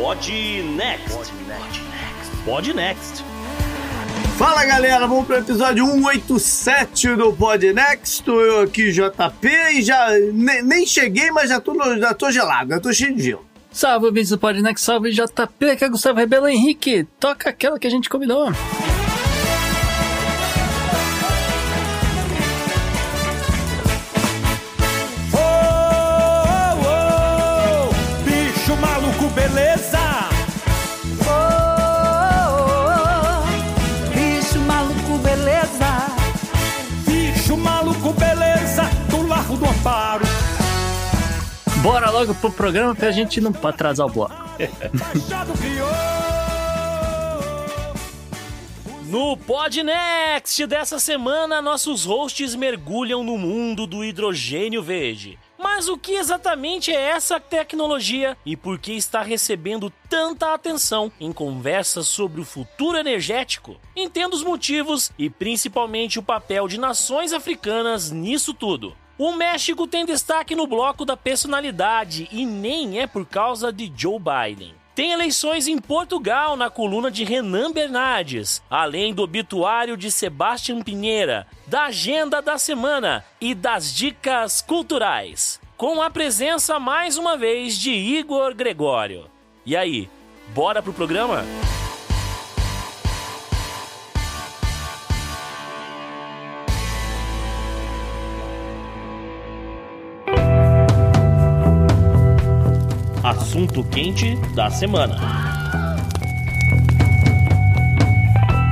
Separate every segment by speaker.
Speaker 1: Pod Next. Pod Next.
Speaker 2: Fala galera, vamos para o episódio 187 do Pod Next. Estou eu aqui, JP, e já ne, nem cheguei, mas já tô, já tô gelado, já tô cheio de gelo.
Speaker 3: Salve, ouvintes do Podnext, salve JP, que é Gustavo Rebelo Henrique. Toca aquela que a gente combinou.
Speaker 4: bicho Amparo.
Speaker 3: Bora logo pro programa pra gente não atrasar o bloco.
Speaker 1: No Podnext dessa semana, nossos hosts mergulham no mundo do hidrogênio verde. Mas o que exatamente é essa tecnologia e por que está recebendo tanta atenção em conversas sobre o futuro energético? Entenda os motivos e principalmente o papel de nações africanas nisso tudo. O México tem destaque no bloco da personalidade e nem é por causa de Joe Biden. Tem eleições em Portugal na coluna de Renan Bernardes, além do obituário de Sebastião Pinheira, da agenda da semana e das dicas culturais. Com a presença mais uma vez de Igor Gregório. E aí, bora pro programa? Assunto quente da semana.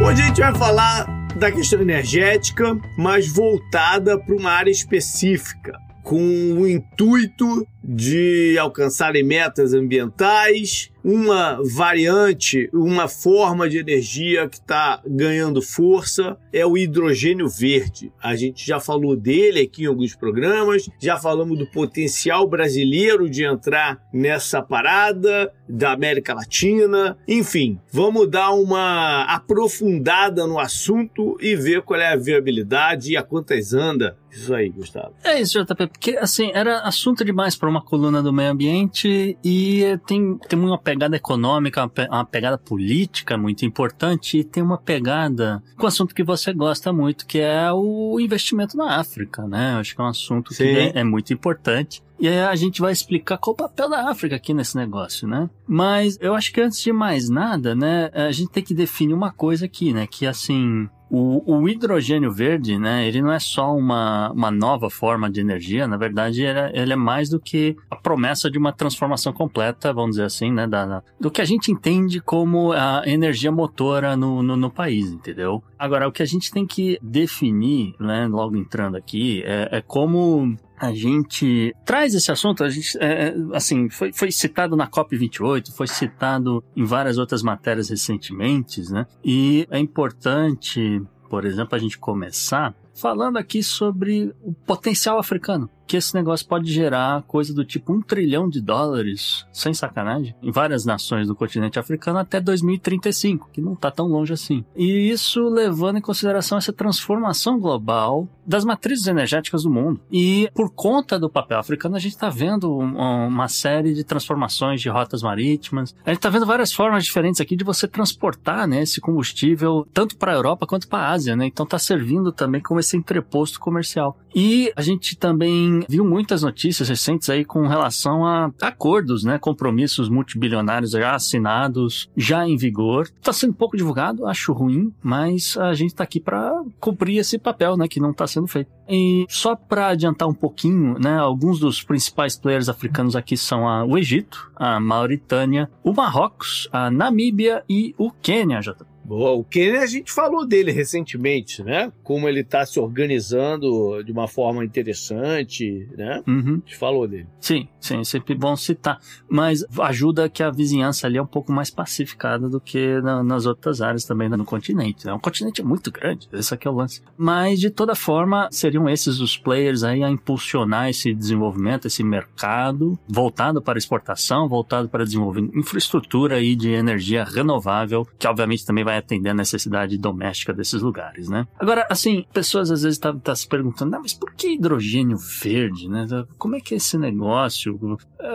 Speaker 2: Hoje a gente vai falar da questão energética, mas voltada para uma área específica, com o intuito de alcançarem metas ambientais, uma variante, uma forma de energia que está ganhando força é o hidrogênio verde. A gente já falou dele aqui em alguns programas, já falamos do potencial brasileiro de entrar nessa parada, da América Latina, enfim, vamos dar uma aprofundada no assunto e ver qual é a viabilidade e a quantas anda. Isso aí, Gustavo.
Speaker 3: É isso, JP, porque assim, era assunto demais para uma coluna do meio ambiente e tem, tem uma pegada econômica, uma, pe- uma pegada política muito importante e tem uma pegada com o assunto que você gosta muito, que é o investimento na África, né? Acho que é um assunto
Speaker 2: Sim.
Speaker 3: que é, é muito importante. E aí a gente vai explicar qual o papel da África aqui nesse negócio, né? Mas eu acho que antes de mais nada, né, a gente tem que definir uma coisa aqui, né? Que assim, o, o hidrogênio verde, né, ele não é só uma, uma nova forma de energia, na verdade ele é, ele é mais do que a promessa de uma transformação completa, vamos dizer assim, né, da, da- do que a gente entende como a energia motora no, no, no país, entendeu? Agora, o que a gente tem que definir, né, logo entrando aqui, é, é como a gente traz esse assunto, a gente, é, é, assim, foi, foi citado na COP28, foi citado em várias outras matérias recentemente, né? E é importante, por exemplo, a gente começar falando aqui sobre o potencial africano. Que esse negócio pode gerar coisa do tipo um trilhão de dólares, sem sacanagem, em várias nações do continente africano até 2035, que não tá tão longe assim. E isso levando em consideração essa transformação global das matrizes energéticas do mundo. E por conta do papel africano, a gente está vendo um- uma série de transformações de rotas marítimas. A gente está vendo várias formas diferentes aqui de você transportar né, esse combustível tanto para a Europa quanto para a Ásia, né? Então está servindo também como esse entreposto comercial. E a gente também viu muitas notícias recentes aí com relação a acordos, né? Compromissos multibilionários já assinados, já em vigor. Está sendo pouco divulgado, acho ruim, mas a gente está aqui para cumprir esse papel, né? Que não está sendo feito. E só para adiantar um pouquinho, né? Alguns dos principais players africanos aqui são a- o Egito, a Mauritânia, o Marrocos, a Namíbia e o Quênia, já.
Speaker 2: Boa, o Kenny a gente falou dele recentemente, né? Como ele está se organizando de uma forma interessante, né?
Speaker 3: Uhum.
Speaker 2: A gente falou dele.
Speaker 3: Sim, sim, é sempre bom citar. Mas ajuda que a vizinhança ali é um pouco mais pacificada do que na- nas outras áreas também no continente. né? O continente é muito grande, esse aqui é o lance. Mas, de toda forma, seriam esses os players aí a impulsionar esse desenvolvimento, esse mercado voltado para exportação, voltado para desenvolver infraestrutura aí de energia renovável, que obviamente também vai vai atender a necessidade doméstica desses lugares, né? Agora, assim, pessoas às vezes estão tá, tá se perguntando, ah, mas por que hidrogênio verde, né? Como é que é esse negócio?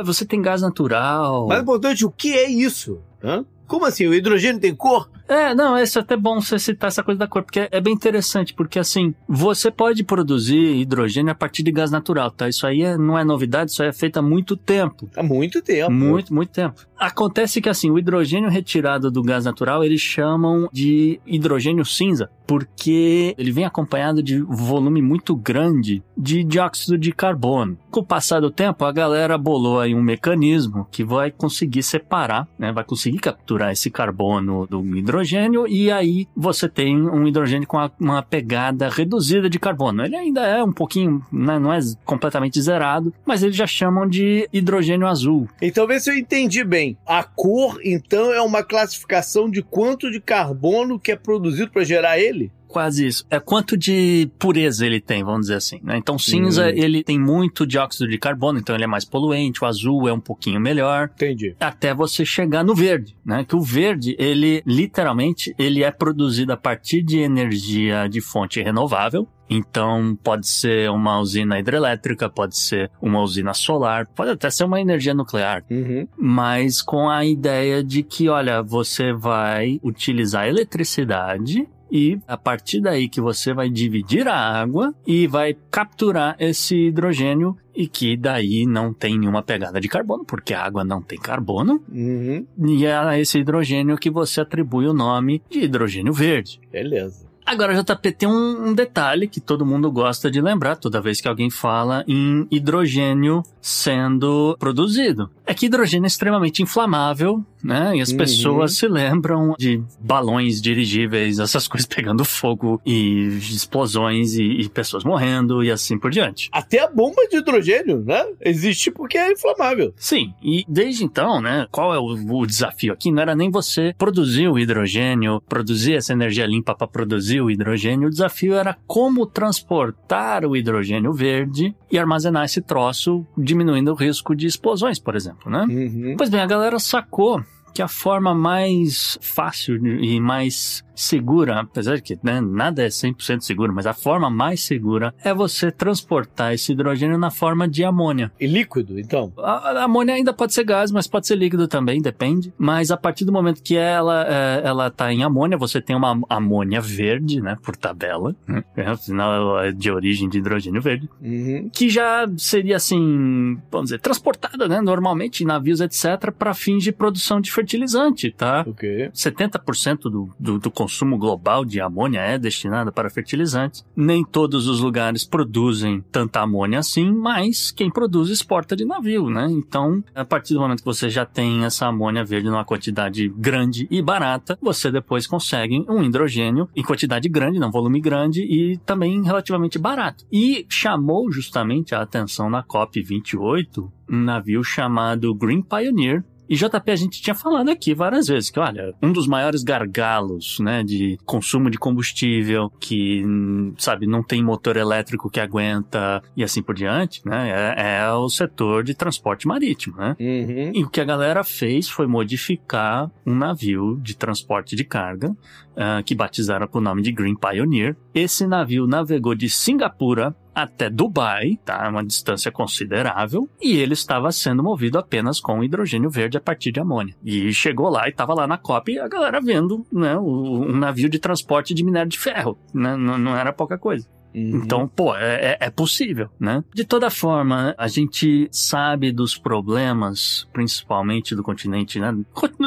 Speaker 3: Você tem gás natural.
Speaker 2: Mais importante, o que é isso? Hã? Como assim? O hidrogênio tem cor?
Speaker 3: É, não, é até bom você citar essa coisa da cor, porque é bem interessante, porque assim, você pode produzir hidrogênio a partir de gás natural, tá? Isso aí é, não é novidade, isso aí é feito há muito tempo.
Speaker 2: Há muito tempo.
Speaker 3: Muito, muito tempo. Acontece que assim, o hidrogênio retirado do gás natural, eles chamam de hidrogênio cinza, porque ele vem acompanhado de volume muito grande de dióxido de carbono. Com o passar do tempo, a galera bolou aí um mecanismo que vai conseguir separar, né? Vai conseguir capturar esse carbono do hidrogênio e aí você tem um hidrogênio com uma pegada reduzida de carbono. Ele ainda é um pouquinho, né, não é completamente zerado, mas eles já chamam de hidrogênio azul.
Speaker 2: Então vê se eu entendi bem. A cor, então, é uma classificação de quanto de carbono que é produzido para gerar ele?
Speaker 3: Quase isso. É quanto de pureza ele tem, vamos dizer assim. Né? Então, cinza, hum. ele tem muito dióxido de carbono, então ele é mais poluente. O azul é um pouquinho melhor.
Speaker 2: Entendi.
Speaker 3: Até você chegar no verde, né? Que o verde, ele literalmente, ele é produzido a partir de energia de fonte renovável. Então, pode ser uma usina hidrelétrica, pode ser uma usina solar, pode até ser uma energia nuclear.
Speaker 2: Uhum.
Speaker 3: Mas com a ideia de que, olha, você vai utilizar eletricidade e a partir daí que você vai dividir a água e vai capturar esse hidrogênio e que daí não tem nenhuma pegada de carbono, porque a água não tem carbono.
Speaker 2: Uhum.
Speaker 3: E é a esse hidrogênio que você atribui o nome de hidrogênio verde.
Speaker 2: Beleza.
Speaker 3: Agora, JP, tem um, um, detalhe que todo mundo gosta de lembrar toda vez que alguém fala em hidrogênio sendo produzido. É que hidrogênio é extremamente inflamável, né? E as uhum. pessoas se lembram de balões dirigíveis, essas coisas pegando fogo e explosões e, e, pessoas morrendo e assim por diante.
Speaker 2: Até a bomba de hidrogênio, né? Existe porque é inflamável.
Speaker 3: Sim, e desde então, né? Qual é o, o desafio aqui? Não era nem você produzir o hidrogênio, produzir essa energia limpa para produzir o hidrogênio. O desafio era como transportar o hidrogênio verde e armazenar esse troço, diminuindo o risco de explosões, por exemplo, né?
Speaker 2: Uhum.
Speaker 3: Pois bem, a galera sacou que a forma mais fácil e mais segura, apesar de que né, nada é 100% seguro, mas a forma mais segura é você transportar esse hidrogênio na forma de amônia.
Speaker 2: E líquido, então?
Speaker 3: A, a amônia ainda pode ser gás, mas pode ser líquido também, depende. Mas a partir do momento que ela é, ela está em amônia, você tem uma amônia verde, né, por tabela, né, afinal é de origem de hidrogênio verde,
Speaker 2: uhum.
Speaker 3: que já seria assim, vamos dizer, transportada, né, normalmente em navios, etc, para fins de produção de fertilizante, tá?
Speaker 2: Ok.
Speaker 3: 70% do, do, do consumo consumo global de amônia é destinada para fertilizantes. Nem todos os lugares produzem tanta amônia assim, mas quem produz exporta de navio, né? Então, a partir do momento que você já tem essa amônia verde numa quantidade grande e barata, você depois consegue um hidrogênio em quantidade grande, não volume grande e também relativamente barato. E chamou justamente a atenção na COP 28 um navio chamado Green Pioneer, e JP, a gente tinha falado aqui várias vezes que, olha, um dos maiores gargalos, né, de consumo de combustível, que, sabe, não tem motor elétrico que aguenta e assim por diante, né, é, é o setor de transporte marítimo, né?
Speaker 2: Uhum.
Speaker 3: E o que a galera fez foi modificar um navio de transporte de carga, uh, que batizaram com o nome de Green Pioneer. Esse navio navegou de Singapura até Dubai, tá? Uma distância considerável, e ele estava sendo movido apenas com hidrogênio verde a partir de amônia. E chegou lá e estava lá na COP a galera vendo, né, um navio de transporte de minério de ferro, né? Não, não era pouca coisa.
Speaker 2: Uhum.
Speaker 3: Então, pô, é, é, é, possível, né? De toda forma, a gente sabe dos problemas, principalmente do continente, né?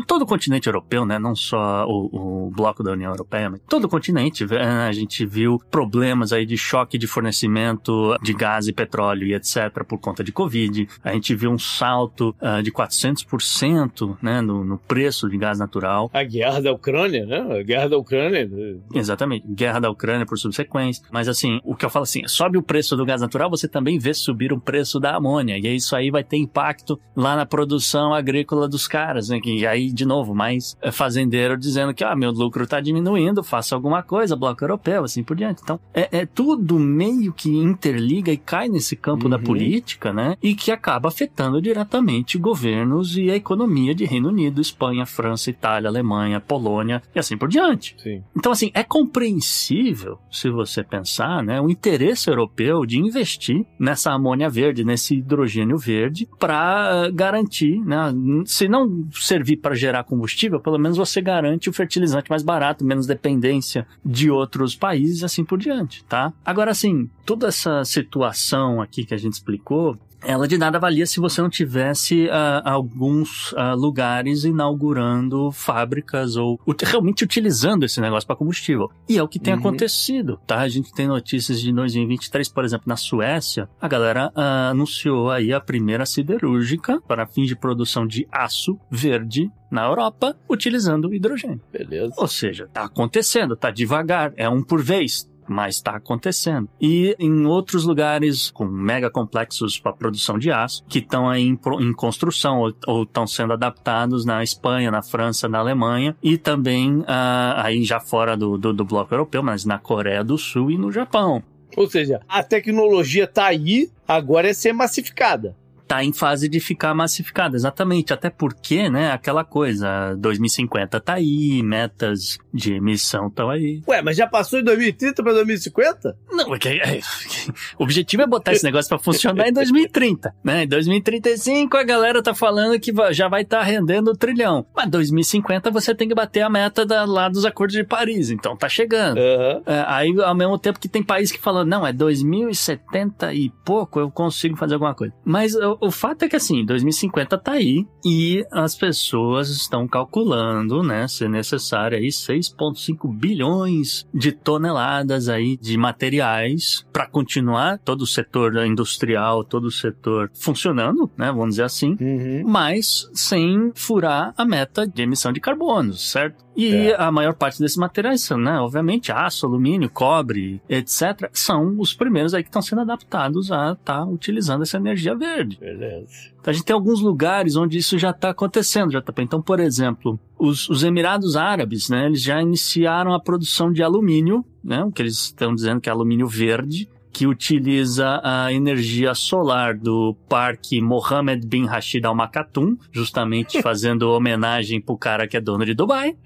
Speaker 3: Todo o continente europeu, né? Não só o, o bloco da União Europeia, mas todo o continente, né? a gente viu problemas aí de choque de fornecimento de gás e petróleo e etc. por conta de Covid. A gente viu um salto uh, de 400%, né? No, no preço de gás natural.
Speaker 2: A guerra da Ucrânia, né? A guerra da Ucrânia.
Speaker 3: Exatamente. Guerra da Ucrânia por subsequência. Mas assim, assim, o que eu falo assim, sobe o preço do gás natural, você também vê subir o preço da amônia. E isso aí vai ter impacto lá na produção agrícola dos caras, né? E aí, de novo, mais é, fazendeiro dizendo que, ah, meu lucro está diminuindo, faça alguma coisa, bloco europeu, assim por diante. Então, é, é tudo meio que interliga e cai nesse campo uhum. da política, né? E que acaba afetando diretamente governos e a economia de Reino Unido, Espanha, França, Itália, Alemanha, Polônia e assim por diante.
Speaker 2: Sim.
Speaker 3: Então, assim, é compreensível, se você pensar, né, o interesse europeu de investir nessa amônia verde, nesse hidrogênio verde, para garantir, né, se não servir para gerar combustível, pelo menos você garante o fertilizante mais barato, menos dependência de outros países assim por diante, tá? Agora, assim, toda essa situação aqui que a gente explicou, ela de nada valia se você não tivesse uh, alguns uh, lugares inaugurando fábricas ou realmente utilizando esse negócio para combustível. E é o que tem uhum. acontecido, tá? A gente tem notícias de 2023, por exemplo, na Suécia, a galera uh, anunciou aí a primeira siderúrgica para fins de produção de aço verde na Europa, utilizando hidrogênio.
Speaker 2: Beleza.
Speaker 3: Ou seja, tá acontecendo, tá devagar, é um por vez, mas está acontecendo. E em outros lugares com mega complexos para produção de aço, que estão aí em, em, construção ou estão sendo adaptados na Espanha, na França, na Alemanha e também uh, aí já fora do, do, do bloco europeu, mas na Coreia do Sul e no Japão.
Speaker 2: Ou seja, a tecnologia está aí, agora é ser massificada
Speaker 3: tá em fase de ficar massificada, exatamente. Até porque, né, aquela coisa, 2050 tá aí, metas de emissão estão aí.
Speaker 2: Ué, mas já passou de 2030 para 2050?
Speaker 3: Não, é que, é, o objetivo é botar esse negócio para funcionar em 2030, né? Em 2035 a galera tá falando que já vai estar tá rendendo o trilhão. Mas 2050 você tem que bater a meta da, lá dos acordos de Paris, então tá chegando.
Speaker 2: Uhum.
Speaker 3: É, aí, ao mesmo tempo que tem país que fala, não, é 2070 e pouco eu consigo fazer alguma coisa. Mas o, fato é que assim, 2050 tá aí e as pessoas estão calculando, né, ser necessário aí 6,5 bilhões de toneladas aí de materiais para continuar todo o setor industrial, todo o setor funcionando, né, vamos dizer assim,
Speaker 2: uhum.
Speaker 3: mas sem furar a meta de emissão de carbono, certo? E é. a maior parte desses materiais são, né, obviamente, aço, alumínio, cobre, etc., são os primeiros aí que estão sendo adaptados a estar tá utilizando essa energia verde.
Speaker 2: Beleza.
Speaker 3: Então, a gente tem alguns lugares onde isso já está acontecendo, já tá. Então, por exemplo, os, os, Emirados Árabes, né, eles já iniciaram a produção de alumínio, né, o que eles estão dizendo que é alumínio verde, que utiliza a energia solar do Parque Mohammed bin Rashid Al Maktoum, justamente fazendo homenagem pro cara que é dono de Dubai.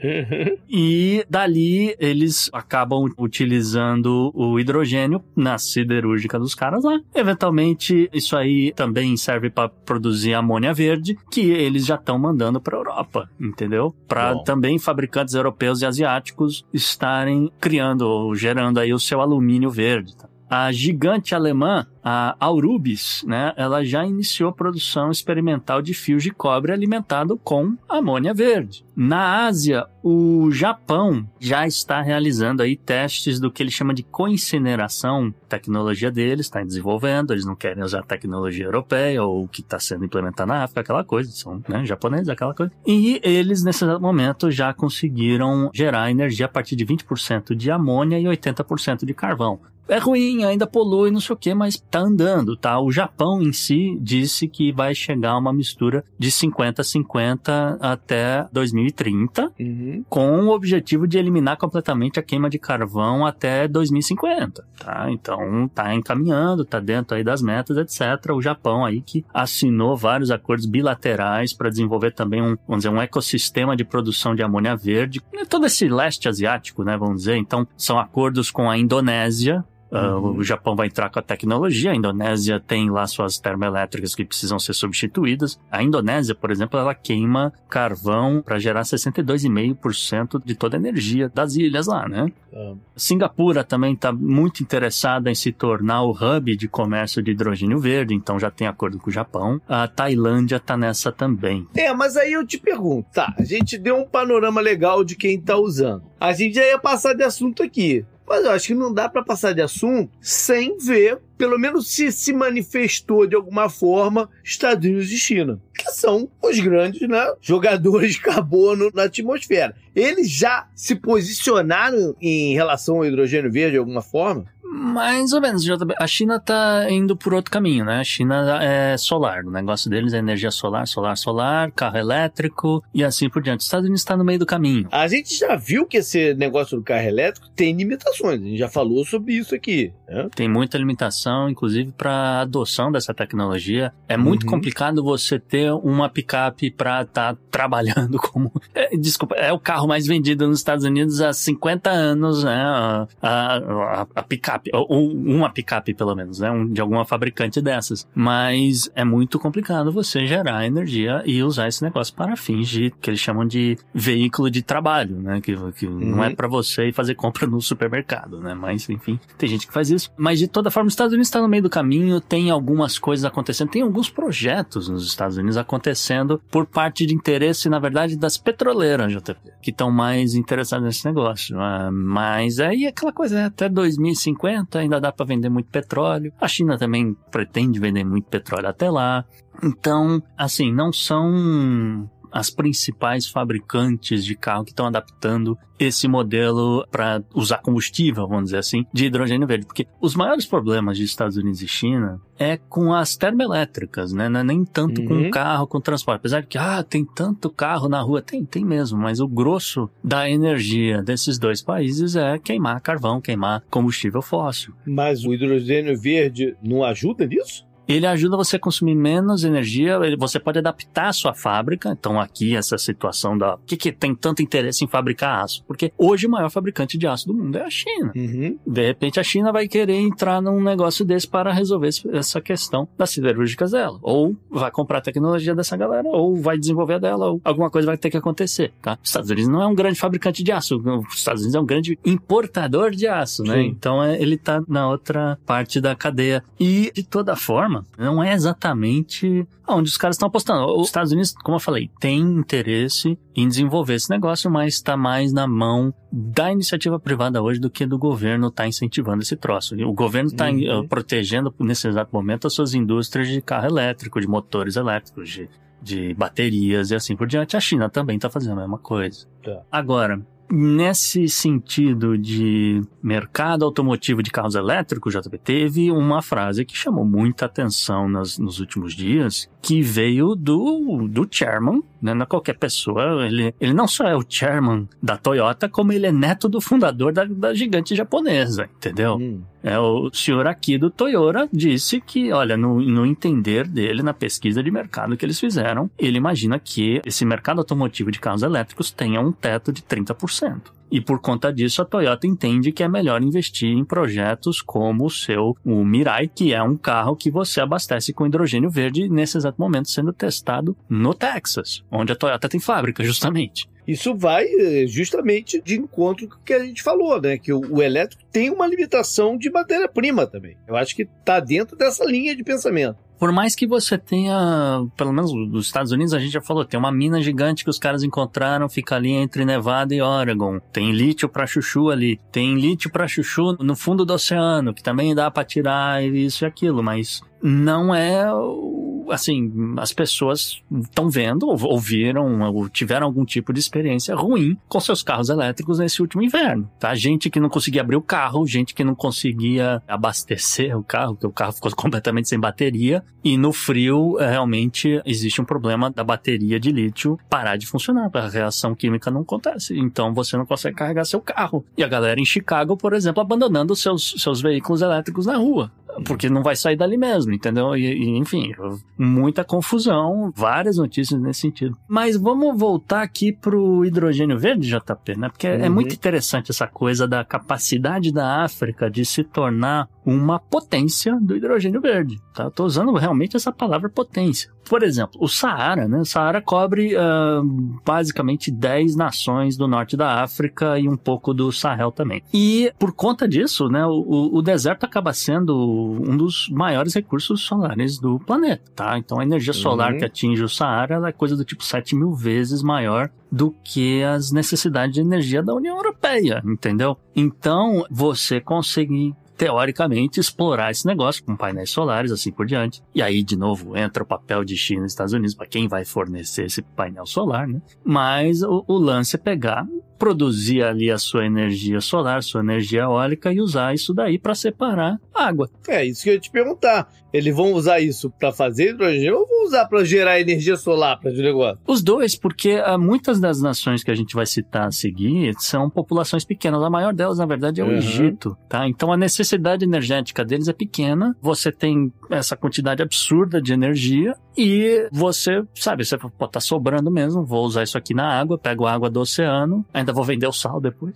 Speaker 3: e dali eles acabam utilizando o hidrogênio na siderúrgica dos caras lá. Eventualmente, isso aí também serve para produzir amônia verde, que eles já estão mandando para Europa, entendeu? Para também fabricantes europeus e asiáticos estarem criando ou gerando aí o seu alumínio verde. Tá? A gigante alemã, a Aurubis, né, ela já iniciou produção experimental de fios de cobre alimentado com amônia verde. Na Ásia, o Japão já está realizando aí testes do que ele chama de coincineração. Tecnologia deles está desenvolvendo, eles não querem usar tecnologia europeia ou o que está sendo implementado na África, aquela coisa, são né, japoneses, aquela coisa. E eles, nesse momento, já conseguiram gerar energia a partir de 20% de amônia e 80% de carvão é ruim, ainda polui, não sei o que, mas tá andando, tá? O Japão em si disse que vai chegar a uma mistura de 50-50 até 2030,
Speaker 2: uhum.
Speaker 3: com o objetivo de eliminar completamente a queima de carvão até 2050, tá? Então tá encaminhando, tá dentro aí das metas, etc. O Japão aí que assinou vários acordos bilaterais para desenvolver também um, vamos dizer, um ecossistema de produção de amônia verde, todo esse leste asiático, né, vamos dizer. Então são acordos com a Indonésia, Uhum. Uh, o Japão vai entrar com a tecnologia, a Indonésia tem lá suas termoelétricas que precisam ser substituídas. A Indonésia, por exemplo, ela queima carvão para gerar 62,5% de toda a energia das ilhas lá, né?
Speaker 2: Uhum.
Speaker 3: Singapura também está muito interessada em se tornar o hub de comércio de hidrogênio verde, então já tem acordo com o Japão. A Tailândia está nessa também.
Speaker 2: É, mas aí eu te pergunto, tá? A gente deu um panorama legal de quem está usando. A gente já ia passar de assunto aqui. Mas eu acho que não dá para passar de assunto sem ver, pelo menos se se manifestou de alguma forma, Estados Unidos e China, que são os grandes né, jogadores de carbono na atmosfera. Eles já se posicionaram em relação ao hidrogênio verde de alguma forma?
Speaker 3: Mais ou menos, JB. A China tá indo por outro caminho, né? A China é solar. O negócio deles é energia solar, solar, solar, carro elétrico e assim por diante. Os Estados Unidos está no meio do caminho.
Speaker 2: A gente já viu que esse negócio do carro elétrico tem limitações. A gente já falou sobre isso aqui. Né?
Speaker 3: Tem muita limitação, inclusive para adoção dessa tecnologia. É muito
Speaker 2: Uhum.
Speaker 3: complicado você ter uma picape para estar trabalhando como. É, desculpa, é o carro mais vendido nos Estados Unidos há 50 anos, né? A, a, a- a picape, ou uma picape pelo menos, né? Um- de alguma fabricante dessas. Mas é muito complicado você gerar energia e usar esse negócio para fins de que eles chamam de veículo de trabalho, né? Que, que não é
Speaker 2: Uhum.
Speaker 3: para você ir fazer compra no supermercado, né? Mas enfim, tem gente que faz isso. Mas de toda forma, os Estados Unidos está no meio do caminho, tem algumas coisas acontecendo, tem alguns projetos nos Estados Unidos acontecendo por parte de interesse, na verdade, das petroleiras, JP, que estão mais interessadas nesse negócio. Ah, mas aí é aquela coisa, né? até 2050 ainda dá para vender muito petróleo. A China também pretende vender muito petróleo até lá. Então, assim, não são as principais fabricantes de carro que estão adaptando esse modelo para usar combustível, vamos dizer assim, de hidrogênio verde. Porque os maiores problemas de Estados Unidos e China é com as termoelétricas, né? Não é nem tanto com
Speaker 2: Uhum.
Speaker 3: o carro, com o transporte. Apesar de que, ah, tem tanto carro na rua. Tem, tem mesmo. Mas o grosso da energia desses dois países é queimar carvão, queimar combustível fóssil.
Speaker 2: Mas o hidrogênio verde não ajuda nisso?
Speaker 3: Ele ajuda você a consumir menos energia, ele- você pode adaptar a sua fábrica. Então, aqui, essa situação da. Por que, que tem tanto interesse em fabricar aço? Porque hoje o maior fabricante de aço do mundo é a China.
Speaker 2: Uhum.
Speaker 3: De repente, a China vai querer entrar num negócio desse para resolver essa questão das siderúrgicas dela. Ou vai comprar a tecnologia dessa galera, ou vai desenvolver a dela, ou alguma coisa vai ter que acontecer, tá? Os Estados Unidos não é um grande fabricante de aço, os Estados Unidos é um grande importador de aço, né?
Speaker 2: Sim.
Speaker 3: Então, é, ele tá na outra parte da cadeia. E, de toda forma, não é exatamente onde os caras estão apostando. Os Estados Unidos, como eu falei, tem interesse em desenvolver esse negócio, mas está mais na mão da iniciativa privada hoje do que do governo estar incentivando esse troço. O governo está
Speaker 2: Uhum.
Speaker 3: protegendo, nesse exato momento, as suas indústrias de carro elétrico, de motores elétricos, de, de baterias e assim por diante. A China também está fazendo a mesma coisa.
Speaker 2: Tá.
Speaker 3: Agora, nesse sentido de mercado automotivo de carros elétricos, JP, teve uma frase que chamou muita atenção nas- nos últimos dias, que veio do, do chairman, né? Não é qualquer pessoa, ele, ele não só é o chairman da Toyota, como ele é neto do fundador da, da gigante japonesa, entendeu?
Speaker 2: Hum.
Speaker 3: É, o senhor aqui do Toyota disse que, olha, no, no entender dele, na pesquisa de mercado que eles fizeram, ele imagina que esse mercado automotivo de carros elétricos tenha um teto de 30%. E por conta disso, a Toyota entende que é melhor investir em projetos como o seu, o Mirai, que é um carro que você abastece com hidrogênio verde nesse exato momento sendo testado no Texas, onde a Toyota tem fábrica, justamente.
Speaker 2: Isso vai eh, justamente de encontro com o que a gente falou, né? Que o, o elétrico tem uma limitação de matéria-prima também. Eu acho que está dentro dessa linha de pensamento.
Speaker 3: Por mais que você tenha, pelo menos nos Estados Unidos, a gente já falou, tem uma mina gigante que os caras encontraram, fica ali entre Nevada e Oregon. Tem lítio pra chuchu ali. Tem lítio pra chuchu no fundo do oceano, que também dá pra tirar isso e aquilo, mas não é o- assim, as pessoas estão vendo, ou- ouviram, ou tiveram algum tipo de experiência ruim com seus carros elétricos nesse último inverno, tá? Gente que não conseguia abrir o carro, gente que não conseguia abastecer o carro, que o carro ficou completamente sem bateria, e no frio, eh, realmente, existe um problema da bateria de lítio parar de funcionar, a reação química não acontece, então você não consegue carregar seu carro. E a galera em Chicago, por exemplo, abandonando seus, seus veículos elétricos na rua porque não vai sair dali mesmo, entendeu? E, e, enfim, muita confusão, várias notícias nesse sentido. Mas vamos voltar aqui pro hidrogênio verde, JP, né? Porque é
Speaker 2: Uhum.
Speaker 3: muito interessante essa coisa da capacidade da África de se tornar uma potência do hidrogênio verde, tá? Eu tô usando realmente essa palavra potência. Por exemplo, o Saara, né? O Saara cobre ah, basicamente 10 nações do norte da África e um pouco do Sahel também. E por conta disso, né, o, o deserto acaba sendo um dos maiores recursos solares do planeta, tá? Então a energia solar
Speaker 2: Uhum.
Speaker 3: que atinge o Saara ela é coisa do tipo 7 mil vezes maior do que as necessidades de energia da União Europeia, entendeu? Então você conseguir teoricamente, explorar esse negócio com painéis solares, assim por diante. E aí, de novo, entra o papel de China e Estados Unidos para quem vai fornecer esse painel solar, né? Mas o, o lance é pegar produzir ali a sua energia solar, sua energia eólica e usar isso daí para separar água.
Speaker 2: É isso que eu ia te perguntar. Eles vão usar isso para fazer hidrogênio ou vão usar para gerar energia solar para o negócio?
Speaker 3: Os dois, porque ah, muitas das nações que a gente vai citar a seguir são populações pequenas. A maior delas, na verdade, é o
Speaker 2: Uhum.
Speaker 3: Egito, tá? Então a necessidade energética deles é pequena. Você tem essa quantidade absurda de energia e você, sabe, você pô, tá sobrando mesmo, vou usar isso aqui na água, pego a água do oceano, vou vender o sal depois.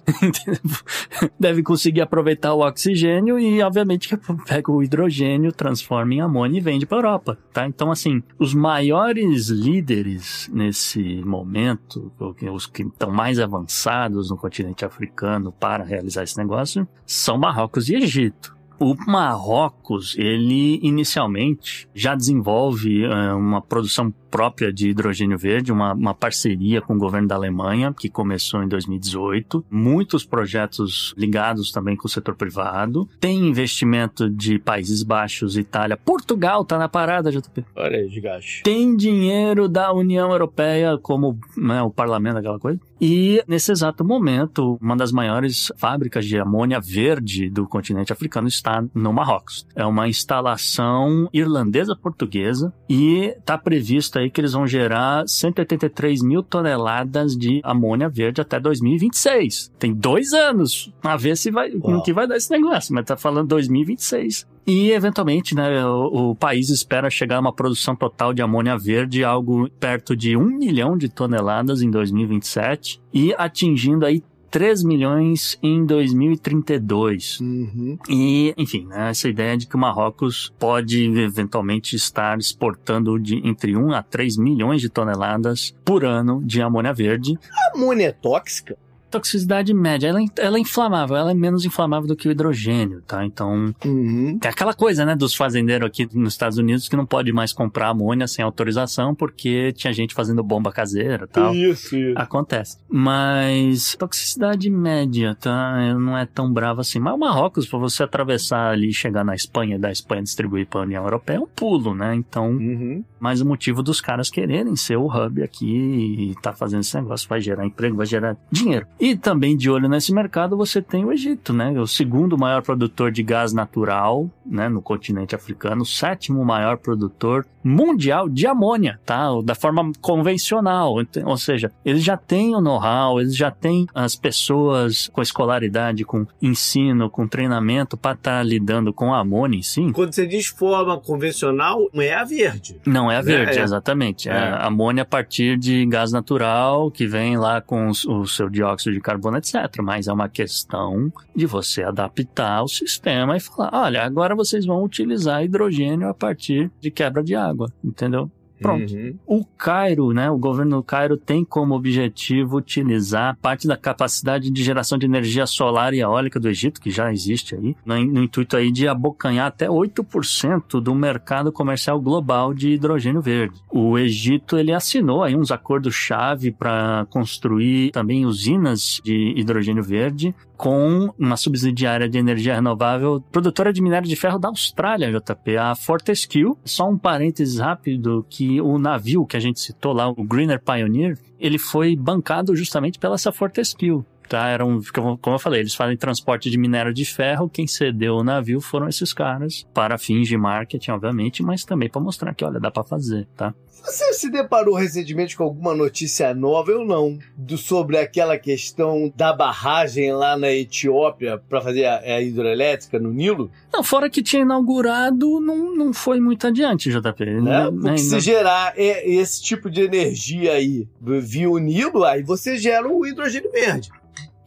Speaker 3: Deve conseguir aproveitar o oxigênio e, obviamente, que pega o hidrogênio, transforma em amônia e vende para Europa, tá? Então, assim, os maiores líderes nesse momento, os que estão mais avançados no continente africano para realizar esse negócio, são Marrocos e Egito. O Marrocos, ele inicialmente já desenvolve eh, uma produção própria de hidrogênio verde, uma, uma parceria com o governo da Alemanha, que começou em 2018. Muitos projetos ligados também com o setor privado. Tem investimento de Países Baixos, Itália, Portugal tá na parada, JP.
Speaker 2: Olha aí, desgaste.
Speaker 3: Tem dinheiro da União Europeia, como né, o parlamento, aquela coisa. E nesse exato momento, uma das maiores fábricas de amônia verde do continente africano está no Marrocos. É uma instalação irlandesa-portuguesa e está previsto aí que eles vão gerar 183 mil toneladas de amônia verde até 2026. Tem dois anos a ver se vai,
Speaker 2: Uau.
Speaker 3: no que vai dar esse negócio, mas tá falando 2026. E, eventualmente, né, o, o país espera chegar a uma produção total de amônia verde, algo perto de 1 milhão de toneladas em 2027, e atingindo aí 3 milhões em 2032.
Speaker 2: Uhum.
Speaker 3: E, enfim, né, essa ideia de que o Marrocos pode eventualmente estar exportando de entre 1 a 3 milhões de toneladas por ano de amônia verde.
Speaker 2: A amônia é tóxica?
Speaker 3: Toxicidade média, ela, é- ela é inflamável, ela é menos inflamável do que o hidrogênio, tá? Então,
Speaker 2: Uhum.
Speaker 3: é aquela coisa, né, dos fazendeiros aqui nos Estados Unidos que não pode mais comprar amônia sem autorização porque tinha gente fazendo bomba caseira e tal.
Speaker 2: Isso, isso.
Speaker 3: Acontece. Mas toxicidade média, tá? Não é tão brava assim. Mas o Marrocos, pra você atravessar ali e chegar na Espanha e da Espanha distribuir pra União Europeia, é um pulo, né? Então,
Speaker 2: Uhum.
Speaker 3: mais o motivo dos caras quererem ser o hub aqui e tá fazendo esse negócio. Vai gerar emprego, vai gerar dinheiro. E também de olho nesse mercado você tem o Egito, né? O segundo maior produtor de gás natural, né? No continente africano. O sétimo maior produtor mundial de amônia, tá? Da forma convencional. Ou seja, eles já têm o know-how, eles já têm as pessoas com escolaridade, com ensino, com treinamento para estar lidando com a amônia em si.
Speaker 2: Quando você diz forma convencional, não é a verde.
Speaker 3: Não é a verde,
Speaker 2: É.
Speaker 3: exatamente. É.
Speaker 2: É.
Speaker 3: amônia a partir de gás natural que vem lá com o seu dióxido de carbono, etc. Mas é uma questão de você adaptar o sistema e falar: olha, agora vocês vão utilizar hidrogênio a partir de quebra de água, entendeu? Pronto.
Speaker 2: Uhum.
Speaker 3: O Cairo, né, o governo do Cairo tem como objetivo utilizar parte da capacidade de geração de energia solar e eólica do Egito, que já existe aí, no, no intuito aí de abocanhar até 8% do mercado comercial global de hidrogênio verde. O Egito, ele assinou aí uns acordos-chave para construir também usinas de hidrogênio verde com uma subsidiária de energia renovável, produtora de minério de ferro da Austrália, JP, a Fortescue. Só um parênteses rápido que o navio que a gente citou lá, o Greener Pioneer, ele foi bancado justamente pela essa Fortescue. Tá, era um, como eu falei, eles fazem transporte de minério de ferro. Quem cedeu o navio foram esses caras, para fins de marketing, obviamente, mas também para mostrar que, olha, dá para fazer, tá?
Speaker 2: Você se deparou recentemente com alguma notícia nova, eu não, do, sobre aquela questão da barragem lá na Etiópia para fazer a, a hidroelétrica no Nilo?
Speaker 3: Não, fora que tinha inaugurado, não, não foi muito adiante, JP.
Speaker 2: Né?
Speaker 3: Né?
Speaker 2: Porque se gerar é, esse tipo de energia aí via o Nilo, aí você gera o hidrogênio verde.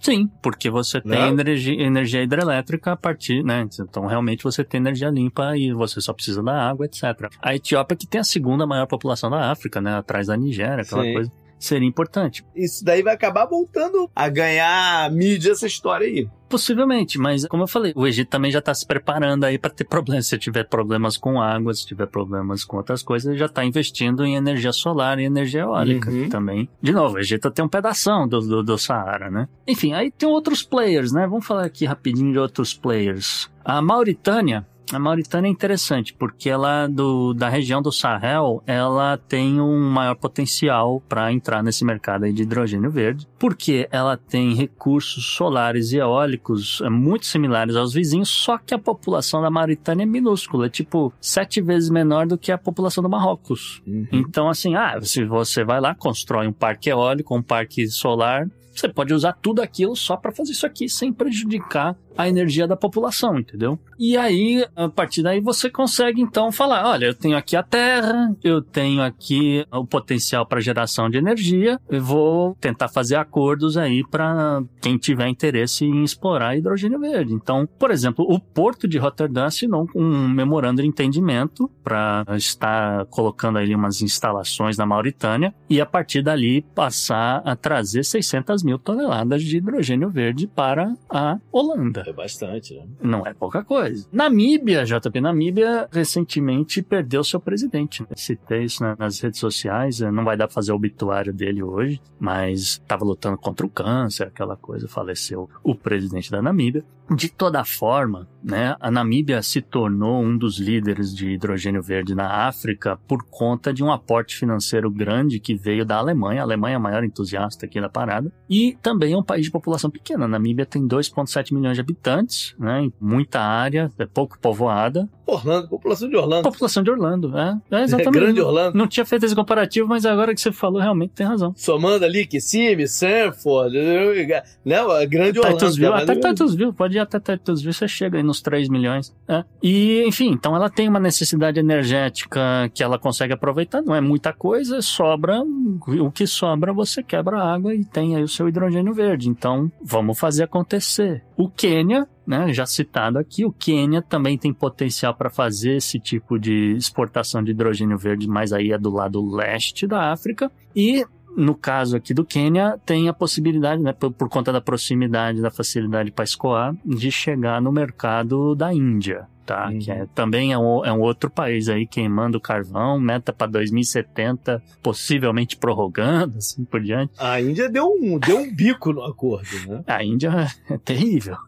Speaker 3: Sim, porque você tem
Speaker 2: Né?
Speaker 3: energia, energia hidrelétrica a partir, né? Então realmente você tem energia limpa e você só precisa da água, etc. A Etiópia que tem a segunda maior população da África, né? Atrás da Nigéria, aquela
Speaker 2: Sim.
Speaker 3: coisa. Seria importante.
Speaker 2: Isso daí vai acabar voltando a ganhar mídia essa história aí.
Speaker 3: Possivelmente, mas como eu falei, o Egito também já está se preparando aí para ter problemas. Se tiver problemas com água, se tiver problemas com outras coisas, ele já está investindo em energia solar e energia eólica
Speaker 2: Uhum.
Speaker 3: também. De novo, o Egito tem um pedação do, do, do Saara, né? Enfim, aí tem outros players, né? Vamos falar aqui rapidinho de outros players. A Mauritânia A Mauritânia é interessante porque ela do, da região do Sahel, ela tem um maior potencial para entrar nesse mercado de hidrogênio verde, porque ela tem recursos solares e eólicos é, muito similares aos vizinhos, só que a população da Mauritânia é minúscula, é tipo sete vezes menor do que a população do Marrocos. Uhum. Então, assim, ah, se você vai lá, constrói um parque eólico, um parque solar, você pode usar tudo aquilo só para fazer isso aqui sem prejudicar a energia da população, entendeu? E aí, a partir daí, você consegue então falar: olha, eu tenho aqui a terra, eu tenho aqui o potencial para geração de energia, eu vou tentar fazer acordos aí para quem tiver interesse em explorar hidrogênio verde. Então, por exemplo, o porto de Rotterdam assinou um memorando de entendimento para estar colocando ali umas instalações na Mauritânia e a partir dali passar a trazer 600 mil toneladas de hidrogênio verde para a Holanda.
Speaker 2: É bastante, né?
Speaker 3: Não é pouca coisa. Namíbia, JP, Namíbia recentemente perdeu seu presidente. Né? Citei isso nas redes sociais, não vai dar pra fazer o obituário dele hoje, mas estava lutando contra o câncer, aquela coisa, faleceu o presidente da Namíbia. De toda forma, né, a Namíbia se tornou um dos líderes de hidrogênio verde na África por conta de um aporte financeiro grande que veio da Alemanha. A Alemanha é a maior entusiasta aqui da parada. E também é um país de população pequena. A Namíbia tem 2,7 milhões de habitantes, né, muita área, é pouco povoada.
Speaker 2: Orlando, população de Orlando.
Speaker 3: População de Orlando, é. É,
Speaker 2: exatamente. É grande Orlando.
Speaker 3: Não tinha feito esse comparativo, mas agora que você falou, realmente tem razão.
Speaker 2: Somando ali Kissimmee, Sanford, né, grande Orlando.
Speaker 3: Titusville, até Titusville, pode ir até Titusville, você chega aí nos 3 milhões. É. E, enfim, então ela tem uma necessidade energética que ela consegue aproveitar, não é muita coisa, sobra, o que sobra você quebra a água e tem aí o seu hidrogênio verde. Então, vamos fazer acontecer. O Quênia né, já citado aqui, o Quênia também tem potencial para fazer esse tipo de exportação de hidrogênio verde, mas aí é do lado leste da África. E no caso aqui do Quênia, tem a possibilidade, né, por, por conta da proximidade, da facilidade para escoar, de chegar no mercado da Índia tá? Uhum. Que é, também é um, é um outro país aí queimando carvão, meta para 2070, possivelmente prorrogando, assim por diante.
Speaker 2: A Índia deu um, deu um bico no acordo, né?
Speaker 3: A Índia é terrível.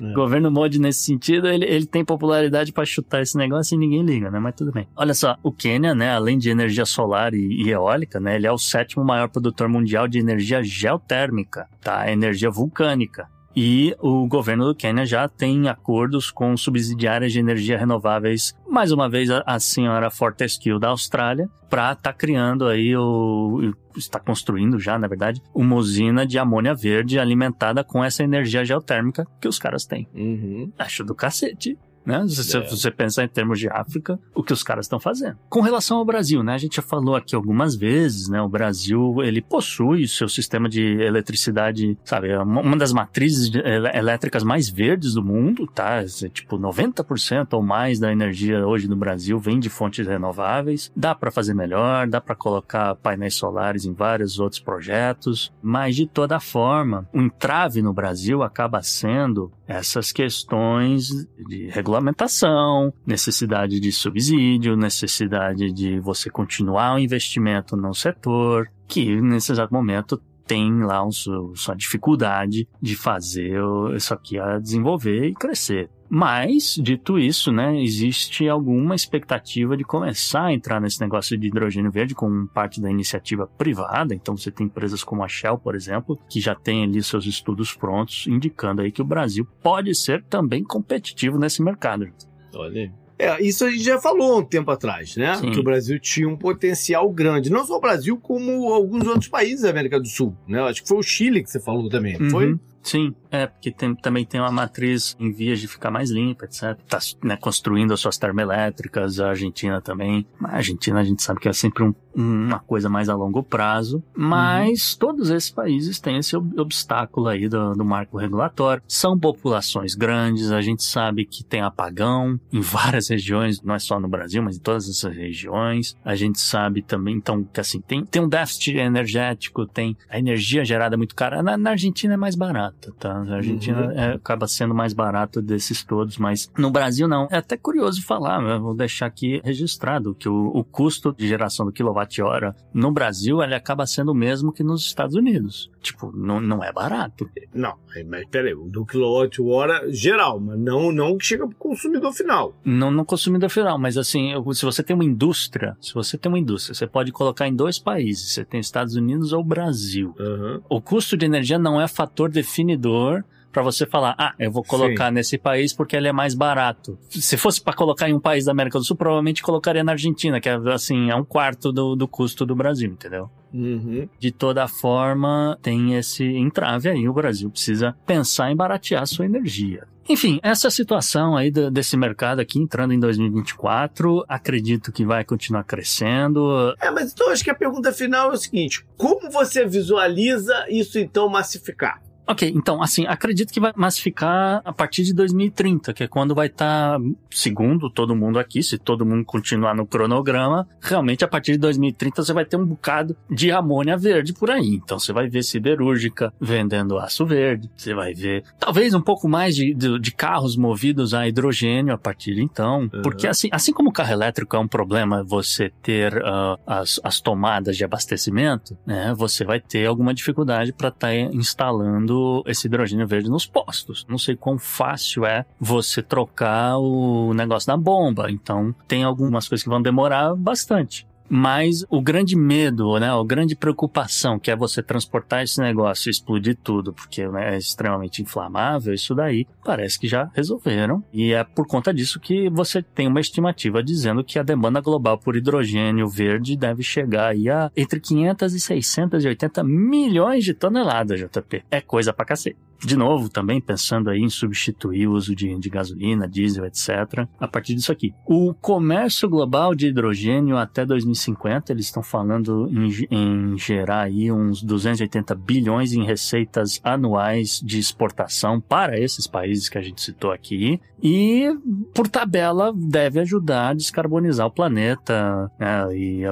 Speaker 3: É. O governo Modi, nesse sentido, ele, ele tem popularidade para chutar esse negócio e ninguém liga, né? Mas tudo bem. Olha só, o Quênia, né, além de energia solar e, e eólica, né, ele é o sétimo maior produtor mundial de energia geotérmica, tá? Energia vulcânica. E o governo do Quênia já tem acordos com subsidiárias de energia renováveis, mais uma vez a, a senhora Fortescue da Austrália, para estar tá criando aí o está construindo já, na verdade, uma usina de amônia verde alimentada com essa energia geotérmica que os caras têm.
Speaker 2: Uhum.
Speaker 3: Acho do cacete né? Se é. você pensar em termos de África, o que os caras estão fazendo. Com relação ao Brasil, né? A gente já falou aqui algumas vezes, né? O Brasil, ele possui o seu sistema de eletricidade, sabe? É uma das matrizes elétricas mais verdes do mundo, tá? É, tipo, 90% ou mais da energia hoje no Brasil vem de fontes renováveis. Dá para fazer melhor, dá para colocar painéis solares em vários outros projetos, mas de toda forma, o entrave no Brasil acaba sendo essas questões de regulamentação, necessidade de subsídio, necessidade de você continuar o investimento no setor, que nesse exato momento tem lá um, sua dificuldade de fazer isso aqui a desenvolver e crescer. Mas, dito isso, né, existe alguma expectativa de começar a entrar nesse negócio de hidrogênio verde com parte da iniciativa privada. Então, você tem empresas como a Shell, por exemplo, que já tem ali seus estudos prontos, indicando aí que o Brasil pode ser também competitivo nesse mercado.
Speaker 2: Olha aí. É, isso a gente já falou um tempo atrás, né? Sim. Que o Brasil tinha um potencial grande. Não só o Brasil, como alguns outros países da América do Sul, né? Acho que foi o Chile que você falou também,
Speaker 3: uhum.
Speaker 2: foi?
Speaker 3: Sim, é, porque tem, também tem uma matriz em vias de ficar mais limpa, etc. Tá né, construindo as suas termoelétricas, a Argentina também. A Argentina a gente sabe que é sempre um, uma coisa mais a longo prazo, mas uhum. todos esses países têm esse obstáculo aí do, do marco regulatório. São populações grandes, a gente sabe que tem apagão em várias regiões, não é só no Brasil, mas em todas essas regiões. A gente sabe também, então, que assim, tem, tem um déficit energético, tem a energia gerada muito cara. Na, na Argentina é mais barato barata, tá? A Argentina uhum. é, acaba sendo mais barato desses todos, mas no Brasil não. É até curioso falar, vou deixar aqui registrado que o, o custo de geração do quilowatt-hora no Brasil ele acaba sendo o mesmo que nos Estados Unidos. Tipo, não, não é barato.
Speaker 2: Não, mas peraí, do quilowatt-hora geral, mas não, não que chega pro consumidor final.
Speaker 3: Não no consumidor final, mas assim, se você tem uma indústria, se você tem uma indústria, você pode colocar em dois países, você tem Estados Unidos ou Brasil. Uhum. O custo de energia não é fator definidor para você falar, ah, eu vou colocar Sim. nesse país porque ele é mais barato. Se fosse para colocar em um país da América do Sul, provavelmente colocaria na Argentina, que é assim, é um quarto do, do custo do Brasil, entendeu? Uhum. De toda forma, tem esse entrave aí. O Brasil precisa pensar em baratear a sua energia. Enfim, essa situação aí desse mercado aqui entrando em 2024, acredito que vai continuar crescendo.
Speaker 2: É, mas então acho que a pergunta final é o seguinte: como você visualiza isso então massificar?
Speaker 3: Ok, então, assim, acredito que vai massificar a partir de 2030, que é quando vai estar, tá, segundo todo mundo aqui, se todo mundo continuar no cronograma, realmente a partir de 2030 você vai ter um bocado de amônia verde por aí. Então você vai ver siderúrgica vendendo aço verde, você vai ver talvez um pouco mais de, de, de carros movidos a hidrogênio a partir de então, uhum. porque assim, assim como o carro elétrico é um problema você ter uh, as, as tomadas de abastecimento, né, você vai ter alguma dificuldade para estar tá instalando esse hidrogênio verde nos postos. Não sei quão fácil é você trocar o negócio da bomba. Então, tem algumas coisas que vão demorar bastante. Mas o grande medo, né, a grande preocupação que é você transportar esse negócio e explodir tudo, porque né, é extremamente inflamável, isso daí parece que já resolveram. E é por conta disso que você tem uma estimativa dizendo que a demanda global por hidrogênio verde deve chegar aí a entre 500 e 680 milhões de toneladas, JP. É coisa pra cacete de novo, também pensando aí em substituir o uso de, de, gasolina, diesel, etc. A partir disso aqui. O comércio global de hidrogênio até 2050, eles estão falando em, em gerar aí uns 280 bilhões em receitas anuais de exportação para esses países que a gente citou aqui. E, por tabela, deve ajudar a descarbonizar o planeta né, e,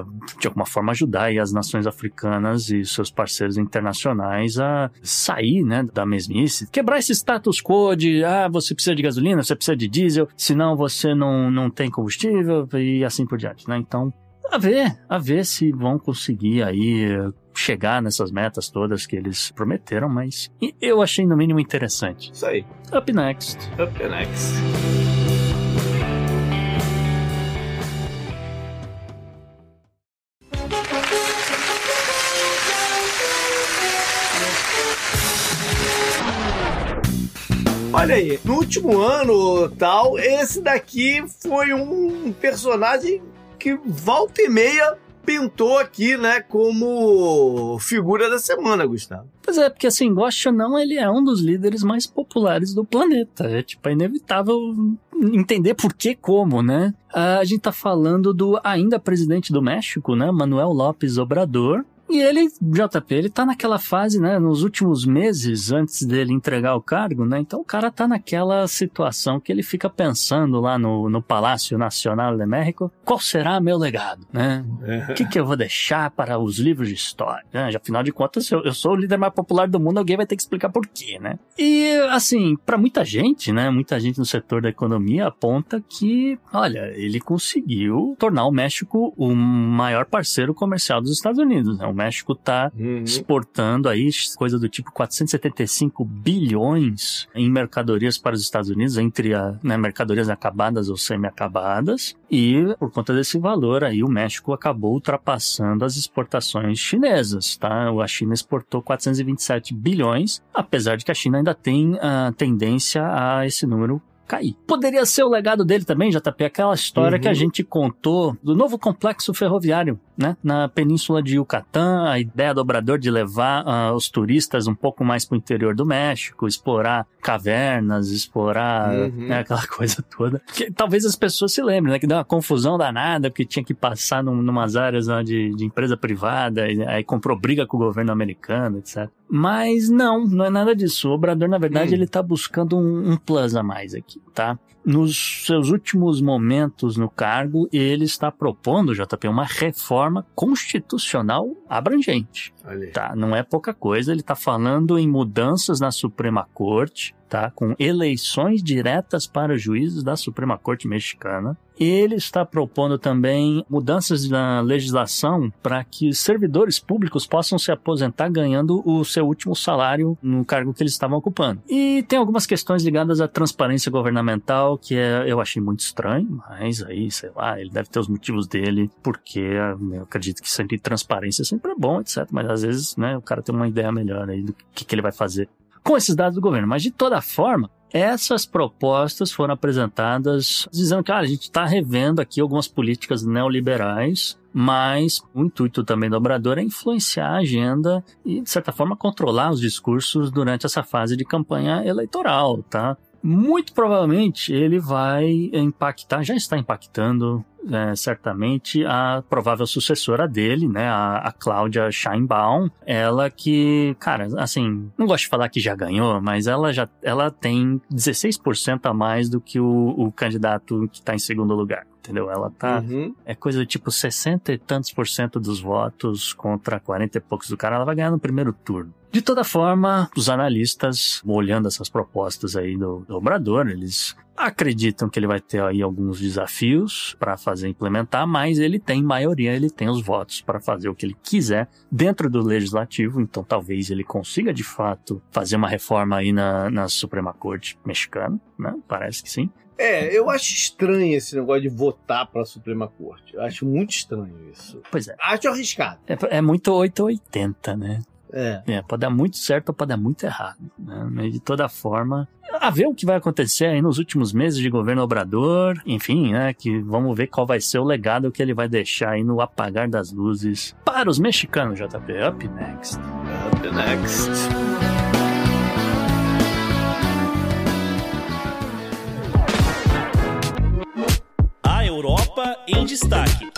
Speaker 3: de alguma forma, ajudar as nações africanas e seus parceiros internacionais a sair né, da mesma mesmice, quebrar esse status quo de, ah, você precisa de gasolina, você precisa de diesel, senão você não, não tem combustível e assim por diante, né? Então, a ver, a ver se vão conseguir aí chegar nessas metas todas que eles prometeram, mas eu achei no mínimo interessante.
Speaker 2: Isso aí.
Speaker 3: Up next.
Speaker 2: Up next. Olha aí, no último ano tal, esse daqui foi um personagem que volta e meia pintou aqui, né, como figura da semana, Gustavo.
Speaker 3: Pois é, porque assim, gosta ou não, ele é um dos líderes mais populares do planeta. É tipo, é inevitável entender por que como, né? A gente tá falando do ainda presidente do México, né, Manuel López Obrador, e ele, JP, ele tá naquela fase, né, nos últimos meses antes dele entregar o cargo, né? Então o cara tá naquela situação que ele fica pensando lá no, no Palácio Nacional de México, qual será meu legado, né? O que que eu vou deixar para os livros de história? Né? Afinal de contas, eu, eu sou o líder mais popular do mundo, alguém vai ter que explicar por quê, né? E, assim, para muita gente, né, muita gente no setor da economia aponta que, olha, ele conseguiu tornar o México o maior parceiro comercial dos Estados Unidos, né? México está uhum. exportando aí coisa do tipo 475 bilhões em mercadorias para os Estados Unidos, entre a, né, mercadorias acabadas ou semi-acabadas. E por conta desse valor aí, o México acabou ultrapassando as exportações chinesas, tá? A China exportou 427 bilhões, apesar de que a China ainda tem a tendência a esse número cair. Poderia ser o legado dele também, JP, aquela história uhum. que a uhum. gente contou do novo complexo ferroviário, né? Na península de Yucatán, a ideia do Obrador de levar uh, os turistas um pouco mais para o interior do México, explorar cavernas, explorar uhum. né, aquela coisa toda. Que, talvez as pessoas se lembrem, né? Que deu uma confusão danada, porque tinha que passar num, numas áreas né, de, de empresa privada, e, aí comprou briga com o governo americano, etc. Mas não, não é nada disso. O Obrador, na verdade,
Speaker 2: Hum.
Speaker 3: ele está buscando um, um plus a mais aqui, tá? Nos seus últimos momentos no cargo, ele está propondo, JP, uma reforma constitucional abrangente. Tá, não é pouca coisa, ele está falando em mudanças na Suprema Corte, tá, com eleições diretas para juízes da Suprema Corte mexicana. Ele está propondo também mudanças na legislação para que servidores públicos possam se aposentar ganhando o seu último salário no cargo que eles estavam ocupando. E tem algumas questões ligadas à transparência governamental que é, eu achei muito estranho, mas aí, sei lá, ele deve ter os motivos dele, porque eu acredito que sempre transparência sempre é bom, etc. Mas às vezes, né, o cara tem uma ideia melhor aí do que, que ele vai fazer com esses dados do governo. Mas de toda forma, essas propostas foram apresentadas dizendo que ah, a gente está revendo aqui algumas políticas neoliberais, mas o intuito também do Obrador é influenciar a agenda e, de certa forma, controlar os discursos durante essa fase de campanha eleitoral, tá? Muito provavelmente ele vai impactar, já está impactando é, certamente a provável sucessora dele, né, a, a Cláudia Scheinbaum, ela que, cara, assim, não gosto de falar que já ganhou, mas ela já, ela tem 16% a mais do que o, o candidato que está em segundo lugar. Entendeu? Ela tá.
Speaker 2: Uhum.
Speaker 3: É coisa do tipo 60 e tantos por cento dos votos contra 40 e poucos do cara. Ela vai ganhar no primeiro turno. De toda forma, os analistas, olhando essas propostas aí do, do Obrador, eles acreditam que ele vai ter aí alguns desafios para fazer implementar, mas ele tem maioria, ele tem os votos para fazer o que ele quiser dentro do legislativo, então talvez ele consiga de fato fazer uma reforma aí na, na Suprema Corte mexicana, né? Parece que sim.
Speaker 2: É, eu acho estranho esse negócio de votar pra Suprema Corte. Eu acho muito estranho isso.
Speaker 3: Pois é.
Speaker 2: Acho arriscado.
Speaker 3: É, é muito 880, né?
Speaker 2: É.
Speaker 3: É, pode dar muito certo ou pode dar muito errado. Né? Mas de toda forma, a ver o que vai acontecer aí nos últimos meses de governo Obrador, enfim, né? Que vamos ver qual vai ser o legado que ele vai deixar aí no apagar das luzes para os mexicanos, JP. Up next.
Speaker 2: Up next.
Speaker 1: A Europa em destaque.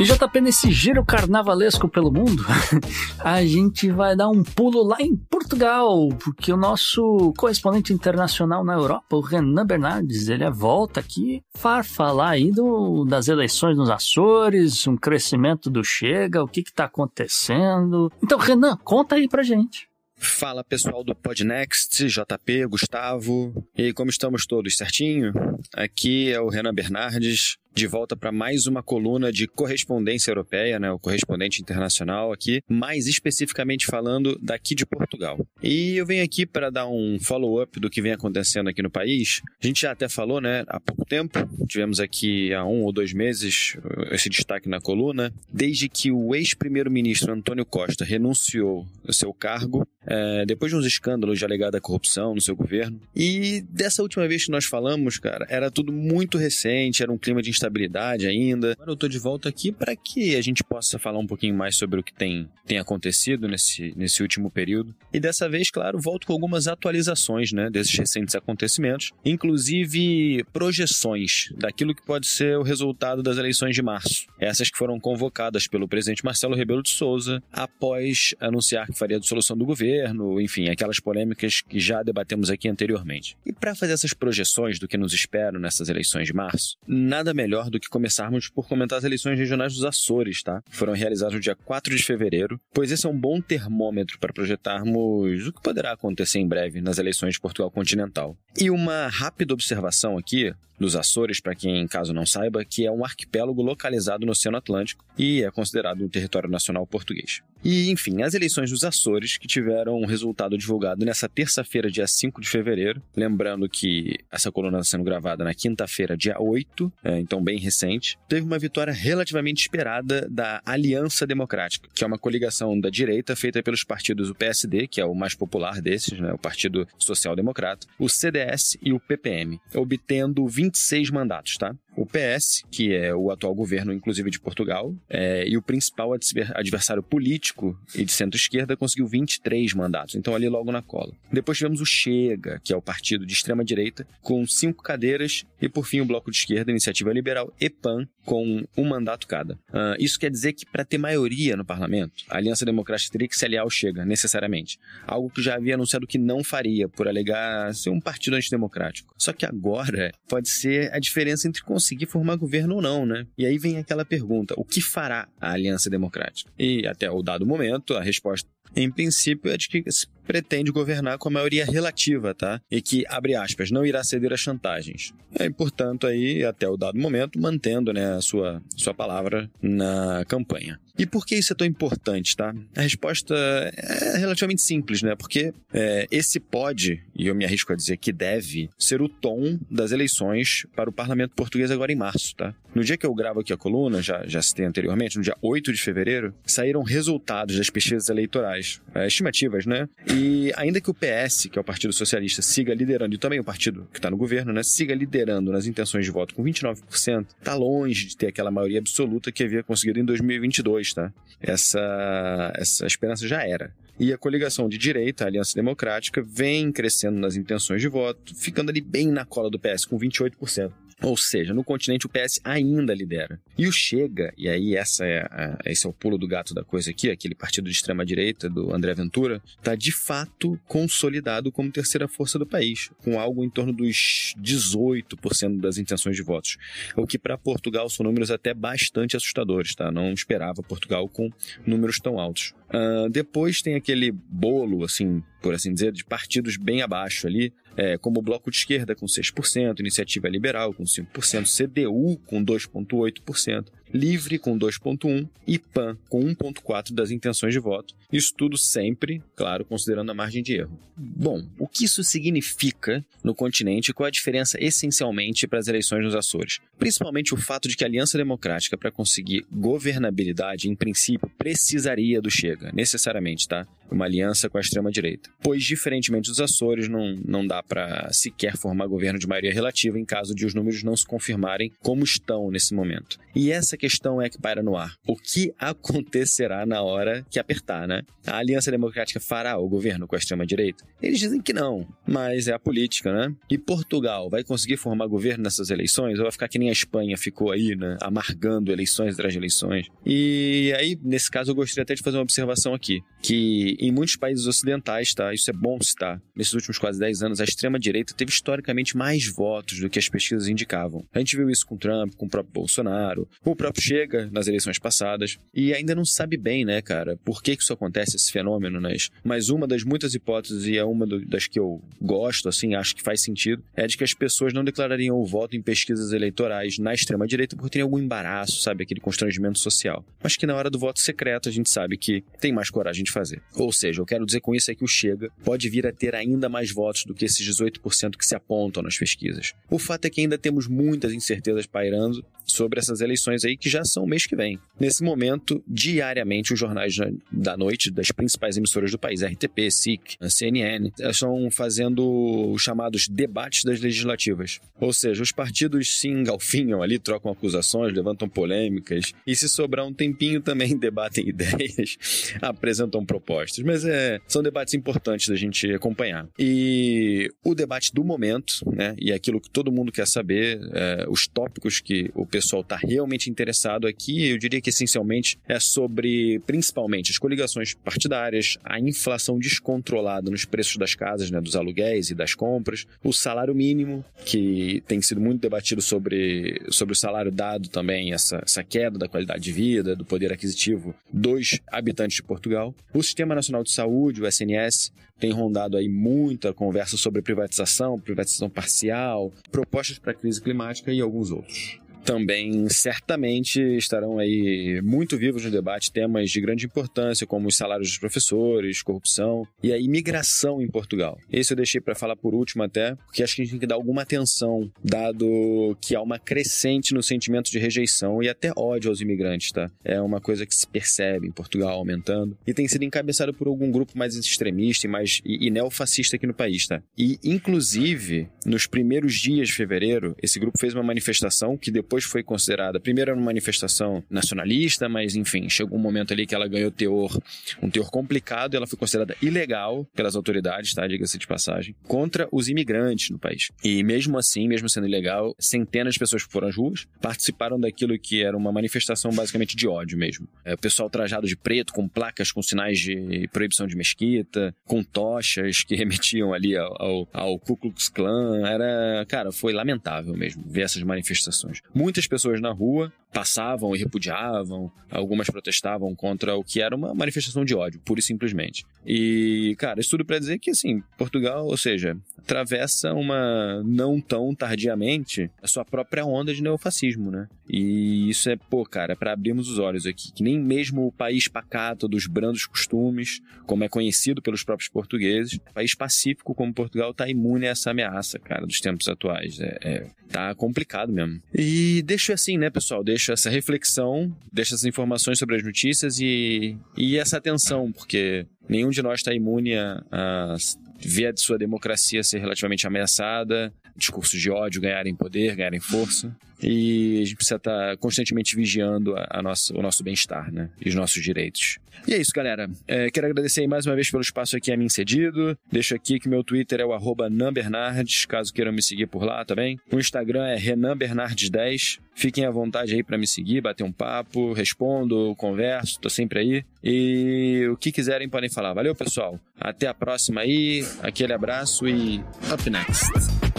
Speaker 3: E JP, nesse giro carnavalesco pelo mundo, a gente vai dar um pulo lá em Portugal, porque o nosso correspondente internacional na Europa, o Renan Bernardes, ele volta aqui para falar aí do, das eleições nos Açores, um crescimento do Chega, o que está acontecendo. Então, Renan, conta aí pra gente.
Speaker 5: Fala pessoal do Podnext, JP, Gustavo. E como estamos todos certinho? Aqui é o Renan Bernardes, de volta para mais uma coluna de correspondência europeia, né, o correspondente internacional aqui, mais especificamente falando daqui de Portugal. E eu venho aqui para dar um follow-up do que vem acontecendo aqui no país. A gente já até falou, né, há pouco tempo, tivemos aqui há um ou dois meses esse destaque na coluna, desde que o ex-primeiro-ministro Antônio Costa renunciou ao seu cargo, é, depois de uns escândalos de alegada corrupção no seu governo. E dessa última vez que nós falamos, cara, era tudo muito recente, era um clima de instabilidade ainda. Agora eu tô de volta aqui para que a gente possa falar um pouquinho mais sobre o que tem, tem acontecido nesse, nesse último período. E dessa vez, claro, volto com algumas atualizações né, desses recentes acontecimentos, inclusive projeções daquilo que pode ser o resultado das eleições de março. Essas que foram convocadas pelo presidente Marcelo Rebelo de Souza após anunciar que faria a dissolução do governo, enfim, aquelas polêmicas que já debatemos aqui anteriormente. E para fazer essas projeções do que nos espera nessas eleições de março, nada melhor do que começarmos por comentar as eleições regionais dos Açores, tá? Foram realizadas no dia 4 de fevereiro, pois esse é um bom termômetro para projetarmos o que poderá acontecer em breve nas eleições de Portugal continental. E uma rápida observação aqui dos Açores, para quem caso não saiba, que é um arquipélago localizado no Oceano Atlântico e é considerado um território nacional português. E, enfim, as eleições dos Açores, que tiveram um resultado divulgado nessa terça-feira, dia 5 de fevereiro. Lembrando que essa coluna está sendo gravada na quinta-feira, dia 8, é, então bem recente. Teve uma vitória relativamente esperada da Aliança Democrática, que é uma coligação da direita feita pelos partidos o PSD, que é o mais popular desses, né, o Partido Social Democrata, o CDS e o PPM, obtendo 26 mandatos, tá? O PS, que é o atual governo, inclusive de Portugal, é, e o principal adversário político e de centro-esquerda conseguiu 23 mandatos, então ali logo na cola. Depois tivemos o Chega, que é o partido de extrema-direita, com cinco cadeiras, e por fim o Bloco de Esquerda, Iniciativa Liberal e PAN, com um mandato cada. Uh, isso quer dizer que para ter maioria no parlamento, a Aliança Democrática teria que se aliar ao Chega, necessariamente. Algo que já havia anunciado que não faria, por alegar ser um partido antidemocrático. Só que agora pode ser a diferença entre conseguir formar governo ou não, né? E aí vem aquela pergunta: o que fará a Aliança Democrática? E até o dado momento, a resposta em princípio, é de que se pretende governar com a maioria relativa, tá? E que, abre aspas, não irá ceder a chantagens. E, portanto, aí, até o dado momento, mantendo né, a sua, sua palavra na campanha. E por que isso é tão importante, tá? A resposta é relativamente simples, né? Porque é, esse pode, e eu me arrisco a dizer que deve, ser o tom das eleições para o parlamento português agora em março, tá? No dia que eu gravo aqui a coluna, já, já citei anteriormente, no dia 8 de fevereiro, saíram resultados das pesquisas eleitorais, é, estimativas, né? E ainda que o PS, que é o Partido Socialista, siga liderando, e também o partido que está no governo, né? Siga liderando nas intenções de voto com 29%, tá longe de ter aquela maioria absoluta que havia conseguido em 2022, tá? Essa, essa esperança já era. E a coligação de direita, a Aliança Democrática, vem crescendo nas intenções de voto, ficando ali bem na cola do PS, com 28%. Ou seja, no continente o PS ainda lidera. E o Chega, e aí essa é a, esse é o pulo do gato da coisa aqui, aquele partido de extrema direita do André Ventura, está de fato consolidado como terceira força do país, com algo em torno dos 18% das intenções de votos. O que para Portugal são números até bastante assustadores, tá? Não esperava Portugal com números tão altos. Uh, depois tem aquele bolo, assim, por assim dizer, de partidos bem abaixo ali, é, como o Bloco de Esquerda com 6%, Iniciativa Liberal com 5%, CDU com 2,8%, Livre com 2,1% e PAN com 1,4% das intenções de voto. Isso tudo sempre, claro, considerando a margem de erro. Bom, o que isso significa no continente e qual a diferença essencialmente para as eleições nos Açores? Principalmente o fato de que a Aliança Democrática, para conseguir governabilidade, em princípio, precisaria do Chega, necessariamente, tá? Uma aliança com a extrema-direita. Pois, diferentemente dos Açores, não, não dá para sequer formar governo de maioria relativa em caso de os números não se confirmarem como estão nesse momento. E essa questão é que paira no ar. O que acontecerá na hora que apertar, né? A Aliança Democrática fará o governo com a extrema-direita? Eles dizem que não, mas é a política, né? E Portugal vai conseguir formar governo nessas eleições ou vai ficar que nem a Espanha ficou aí, né? Amargando eleições atrás de eleições? E aí, nesse caso, eu gostaria até de fazer uma observação aqui, que em muitos países ocidentais, tá? Isso é bom citar. Nesses últimos quase 10 anos, a extrema-direita teve historicamente mais votos do que as pesquisas indicavam. A gente viu isso com Trump, com o próprio Bolsonaro, com o próprio Chega nas eleições passadas e ainda não sabe bem, né, cara, por que, que isso acontece, esse fenômeno, né? Mas uma das muitas hipóteses, e é uma das que eu gosto, assim, acho que faz sentido, é de que as pessoas não declarariam o voto em pesquisas eleitorais na extrema-direita porque tem algum embaraço, sabe, aquele constrangimento social. Mas que na hora do voto secreto a gente sabe que tem mais coragem de fazer. Ou seja, eu quero dizer com isso é que o Chega pode vir a ter ainda mais votos do que esses 18% que se apontam nas pesquisas. O fato é que ainda temos muitas incertezas pairando sobre essas eleições aí que já são mês que vem. Nesse momento, diariamente, os jornais da noite das principais emissoras do país, RTP, SIC, CNN, estão fazendo os chamados debates das legislativas. Ou seja, os partidos se engalfinham ali, trocam acusações, levantam polêmicas e, se sobrar um tempinho, também debatem ideias, apresentam propostas. Mas é, são debates importantes da gente acompanhar. E o debate do momento, né, e aquilo que todo mundo quer saber, é, os tópicos que o pessoal está realmente interessado aqui, eu diria que essencialmente é sobre, principalmente, as coligações partidárias, a inflação descontrolada nos preços das casas, né, dos aluguéis e das compras, o salário mínimo, que tem sido muito debatido sobre, sobre o salário dado também, essa, essa queda da qualidade de vida, do poder aquisitivo dos habitantes de Portugal, o Sistema Nacional de Saúde, o SNS, tem rondado aí muita conversa sobre privatização, privatização parcial, propostas para a crise climática e alguns outros. Também certamente estarão aí muito vivos no debate temas de grande importância, como os salários dos professores, corrupção e a imigração em Portugal. Esse eu deixei para falar por último até, porque acho que a gente tem que dar alguma atenção, dado que há uma crescente no sentimento de rejeição e até ódio aos imigrantes, tá? É uma coisa que se percebe em Portugal aumentando e tem sido encabeçado por algum grupo mais extremista e mais e, e neofascista aqui no país, tá? E inclusive nos primeiros dias de fevereiro, esse grupo fez uma manifestação que depois foi considerada, primeiro era uma manifestação nacionalista, mas enfim, chegou um momento ali que ela ganhou teor, um teor complicado e ela foi considerada ilegal pelas autoridades, tá? Diga-se de passagem, contra os imigrantes no país. E mesmo assim, mesmo sendo ilegal, centenas de pessoas foram às ruas, participaram daquilo que era uma manifestação basicamente de ódio mesmo. É, o pessoal trajado de preto, com placas com sinais de proibição de mesquita, com tochas que remetiam ali ao, ao, ao Ku Klux Klan. Era, cara, foi lamentável mesmo ver essas manifestações. Muitas pessoas na rua passavam e repudiavam, algumas protestavam contra o que era uma manifestação de ódio, pura e simplesmente. E, cara, isso tudo para dizer que, assim, Portugal, ou seja, atravessa uma, não tão tardiamente, a sua própria onda de neofascismo, né? E isso é, pô, cara, para abrirmos os olhos aqui, que nem mesmo o país pacato dos brandos costumes, como é conhecido pelos próprios portugueses, país pacífico como Portugal tá imune a essa ameaça, cara, dos tempos atuais. É, é tá complicado mesmo. E deixo assim, né, pessoal? Deixo essa reflexão, deixo essas informações sobre as notícias e, e essa atenção, porque nenhum de nós está imune a, a ver a sua democracia ser relativamente ameaçada, discursos de ódio ganharem poder, ganharem força. E a gente precisa estar tá constantemente vigiando a, a nossa, o nosso bem-estar, né? E os nossos direitos. E é isso, galera. É, quero agradecer mais uma vez pelo espaço aqui a mim cedido. Deixo aqui que meu Twitter é o arroba nanbernardes, caso queiram me seguir por lá, bem? O Instagram é renanbernardes10. Fiquem à vontade aí para me seguir, bater um papo, respondo, converso, tô sempre aí. E o que quiserem podem falar. Valeu, pessoal. Até a próxima aí. Aquele abraço e up next.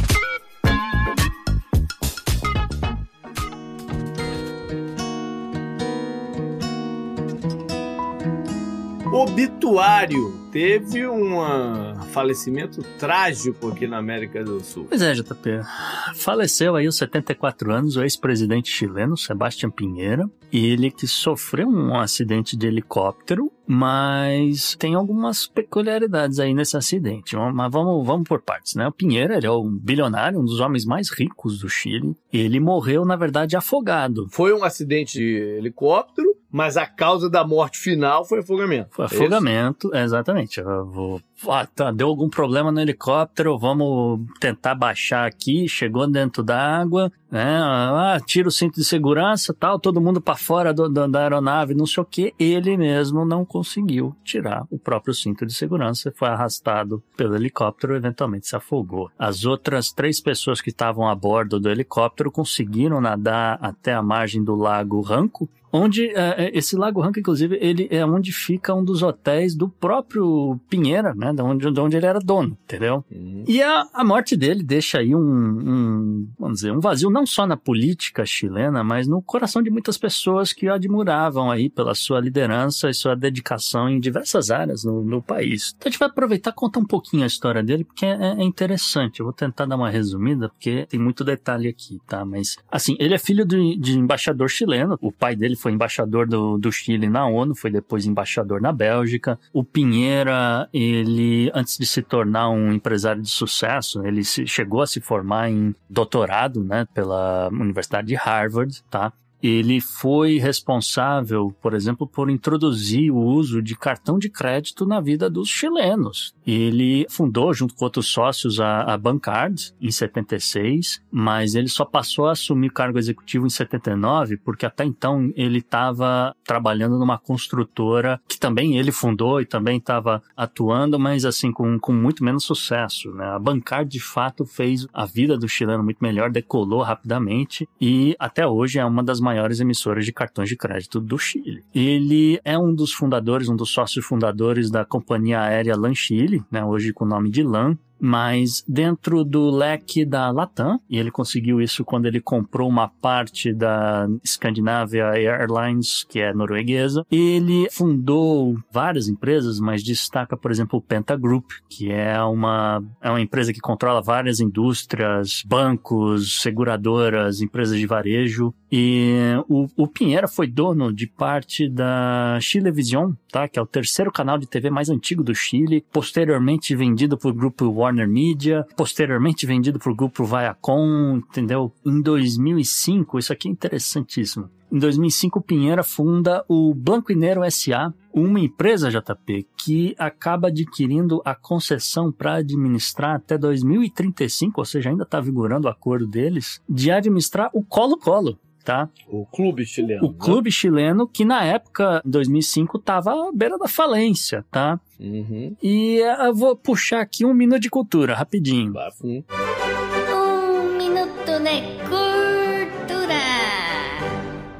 Speaker 2: Obituário. Teve um falecimento trágico aqui na América do Sul.
Speaker 3: Pois é, JP. Faleceu aí aos 74 anos o ex-presidente chileno, Sebastião Pinheira. Ele que sofreu um acidente de helicóptero, mas tem algumas peculiaridades aí nesse acidente. Mas vamos, vamos por partes, né? O Pinheira, ele é um bilionário, um dos homens mais ricos do Chile. Ele morreu, na verdade, afogado.
Speaker 2: Foi um acidente de helicóptero mas a causa da morte final foi afogamento.
Speaker 3: Foi é afogamento, é exatamente. Eu vou ah, tá, deu algum problema no helicóptero, vamos tentar baixar aqui, chegou dentro da água, né? Ah, tira o cinto de segurança, tal, todo mundo para fora do, do, da aeronave, não sei o que. Ele mesmo não conseguiu tirar o próprio cinto de segurança, foi arrastado pelo helicóptero, eventualmente se afogou. As outras três pessoas que estavam a bordo do helicóptero conseguiram nadar até a margem do lago Ranco, onde é, esse lago Ranco, inclusive, ele é onde fica um dos hotéis do próprio Pinheira, né? De onde, de onde ele era dono, entendeu? Uhum. E a, a morte dele deixa aí um, um, vamos dizer, um vazio não só na política chilena, mas no coração de muitas pessoas que o admiravam aí pela sua liderança e sua dedicação em diversas áreas no, no país. Então a gente vai aproveitar e contar um pouquinho a história dele, porque é, é interessante. Eu vou tentar dar uma resumida, porque tem muito detalhe aqui, tá? Mas, assim, ele é filho de, de embaixador chileno. O pai dele foi embaixador do, do Chile na ONU, foi depois embaixador na Bélgica. O Pinheira, ele antes de se tornar um empresário de sucesso, ele se, chegou a se formar em doutorado, né, pela Universidade de Harvard, tá? Ele foi responsável, por exemplo, por introduzir o uso de cartão de crédito na vida dos chilenos. Ele fundou, junto com outros sócios, a, a Bancard em 76, mas ele só passou a assumir cargo executivo em 79, porque até então ele estava trabalhando numa construtora que também ele fundou e também estava atuando, mas assim, com, com muito menos sucesso. Né? A Bancard, de fato, fez a vida do chileno muito melhor, decolou rapidamente e até hoje é uma das maiores emissoras de cartões de crédito do Chile. Ele é um dos fundadores, um dos sócios fundadores da companhia aérea LAN Chile, né, hoje com o nome de LAN, mas dentro do leque da Latam, e ele conseguiu isso quando ele comprou uma parte da Scandinavia Airlines, que é norueguesa. Ele fundou várias empresas, mas destaca, por exemplo, o Penta Group, que é uma, é uma empresa que controla várias indústrias, bancos, seguradoras, empresas de varejo. E o, o Pinheira foi dono de parte da Chilevisión, tá? Que é o terceiro canal de TV mais antigo do Chile, posteriormente vendido por grupo Warner Media, posteriormente vendido por grupo Viacom, entendeu? Em 2005, isso aqui é interessantíssimo. Em 2005, o Pinheira funda o Blanco e Nero S.A., uma empresa, JP, que acaba adquirindo a concessão para administrar até 2035, ou seja, ainda está vigorando o acordo deles, de administrar o Colo-Colo. Tá?
Speaker 2: O clube chileno.
Speaker 3: O
Speaker 2: né?
Speaker 3: clube chileno, que na época, em 2005, estava à beira da falência, tá?
Speaker 2: Uhum.
Speaker 3: E eh, eu vou puxar aqui um minuto de cultura, rapidinho.
Speaker 2: Bafum.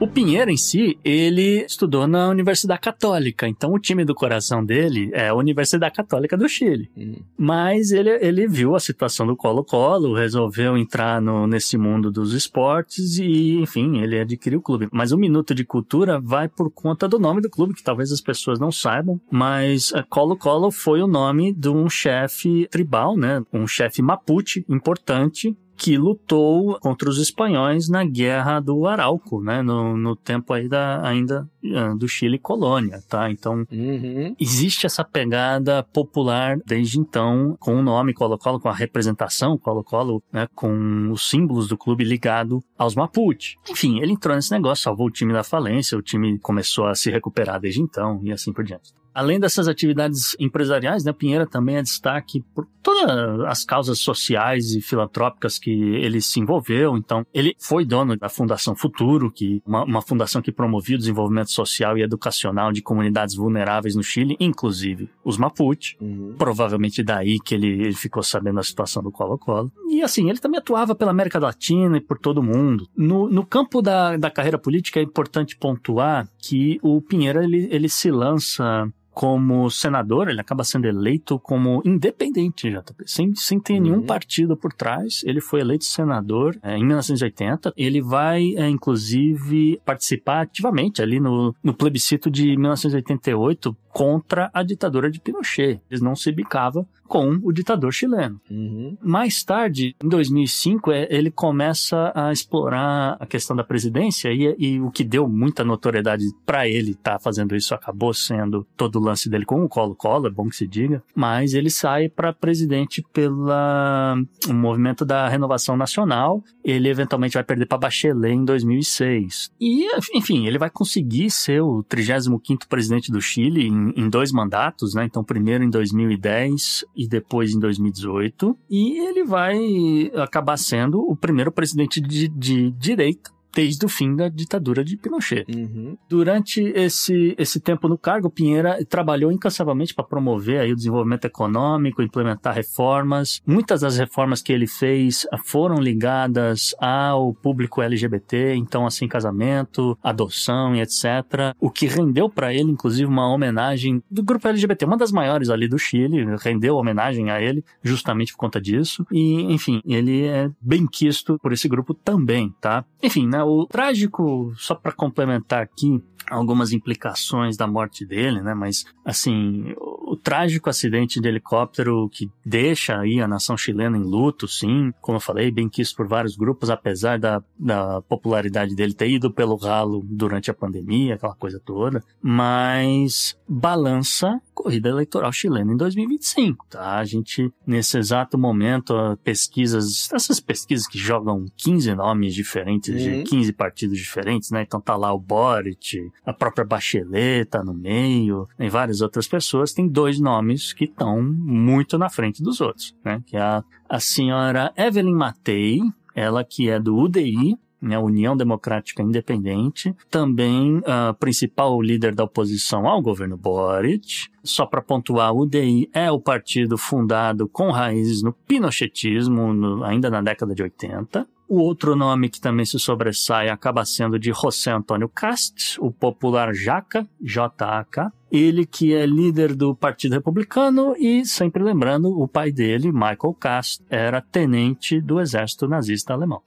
Speaker 3: O Pinheiro em si, ele estudou na Universidade Católica, então o time do coração dele é a Universidade Católica do Chile.
Speaker 2: Hum.
Speaker 3: Mas ele, ele viu a situação do Colo-Colo, resolveu entrar no, nesse mundo dos esportes e, enfim, ele adquiriu o clube. Mas o Minuto de Cultura vai por conta do nome do clube, que talvez as pessoas não saibam, mas eh, Colo-Colo foi o nome de um chefe tribal, né? Um chefe mapuche importante que lutou contra os espanhóis na guerra do Arauco, né? No, no tempo aí da, ainda ah, do Chile colônia, tá? Então,
Speaker 2: Uhum.
Speaker 3: existe essa pegada popular desde então, com o nome Colo-Colo, com a representação Colo-Colo, né? Com os símbolos do clube ligado aos Mapuche. Enfim, ele entrou nesse negócio, salvou o time da falência, o time começou a se recuperar desde então e assim por diante. Além dessas atividades empresariais, né, Pinheira também é destaque por todas as causas sociais e filantrópicas que ele se envolveu. Então, ele foi dono da Fundação Futuro, que uma, uma fundação que promovia o desenvolvimento social e educacional de comunidades vulneráveis no Chile, inclusive os Mapuche.
Speaker 2: Uhum.
Speaker 3: Provavelmente daí que ele, ele ficou sabendo da situação do Colo-Colo. E assim, ele também atuava pela América Latina e por todo o mundo. No, no campo da, da carreira política é importante pontuar que o Pinheira ele, ele se lança como senador, ele acaba sendo eleito como independente, JP, sem, sem ter nenhum
Speaker 2: Uhum.
Speaker 3: partido por trás. Ele foi eleito senador é, em 1980. Ele vai, é, inclusive, participar ativamente ali no, no plebiscito de 1988 contra a ditadura de Pinochet. Ele não se bicava com o ditador chileno.
Speaker 2: Uhum.
Speaker 3: Mais tarde, em 2005, é, ele começa a explorar a questão da presidência e, e o que deu muita notoriedade para ele estar fazendo isso acabou sendo todo o lance dele com o Colo-Colo, é bom que se diga, mas ele sai para presidente pela o movimento da Renovação Nacional. Ele eventualmente vai perder para Bachelet em 2006. E, enfim, ele vai conseguir ser o 35º presidente do Chile em, em dois mandatos, né? Então, primeiro em 2010 e depois em 2018. E ele vai acabar sendo o primeiro presidente de, de direita desde o fim da ditadura de Pinochet.
Speaker 2: Uhum.
Speaker 3: Durante esse, esse tempo no cargo, Pinheira trabalhou incansavelmente para promover aí o desenvolvimento econômico, implementar reformas. Muitas das reformas que ele fez foram ligadas ao público LGBT, então assim casamento, adoção e etc. O que rendeu para ele, inclusive, uma homenagem do grupo LGBT, uma das maiores ali do Chile, rendeu homenagem a ele justamente por conta disso. E, enfim, ele é bem quisto por esse grupo também, tá? Enfim, né? O trágico, só para complementar aqui, algumas implicações da morte dele, né? Mas, assim, o, o trágico acidente de helicóptero que deixa aí a nação chilena em luto, sim. Como eu falei, bem quisto por vários grupos, apesar da, da popularidade dele ter ido pelo ralo durante a pandemia, aquela coisa toda. Mas balança corrida eleitoral chilena em 2025, tá? A gente, nesse exato momento, pesquisas, essas pesquisas que jogam 15 nomes diferentes de
Speaker 2: Uhum.
Speaker 3: 15 partidos diferentes, né? Então tá lá o Boric, a própria Bachelet tá no meio, tem várias outras pessoas, tem dois nomes que estão muito na frente dos outros, né? Que é a, a senhora Evelyn Matei, ela que é do UDI, né, União Democrática Independente, também a principal líder da oposição ao governo Boric. Só para pontuar, o UDI é o partido fundado com raízes no pinochetismo, no- ainda na década de 80. O outro nome que também se sobressai acaba sendo de José Antônio Cast, o popular Jaca, J-A-K. Ele que é líder do Partido Republicano e, sempre lembrando, o pai dele, Michael Cast, era tenente do exército nazista alemão.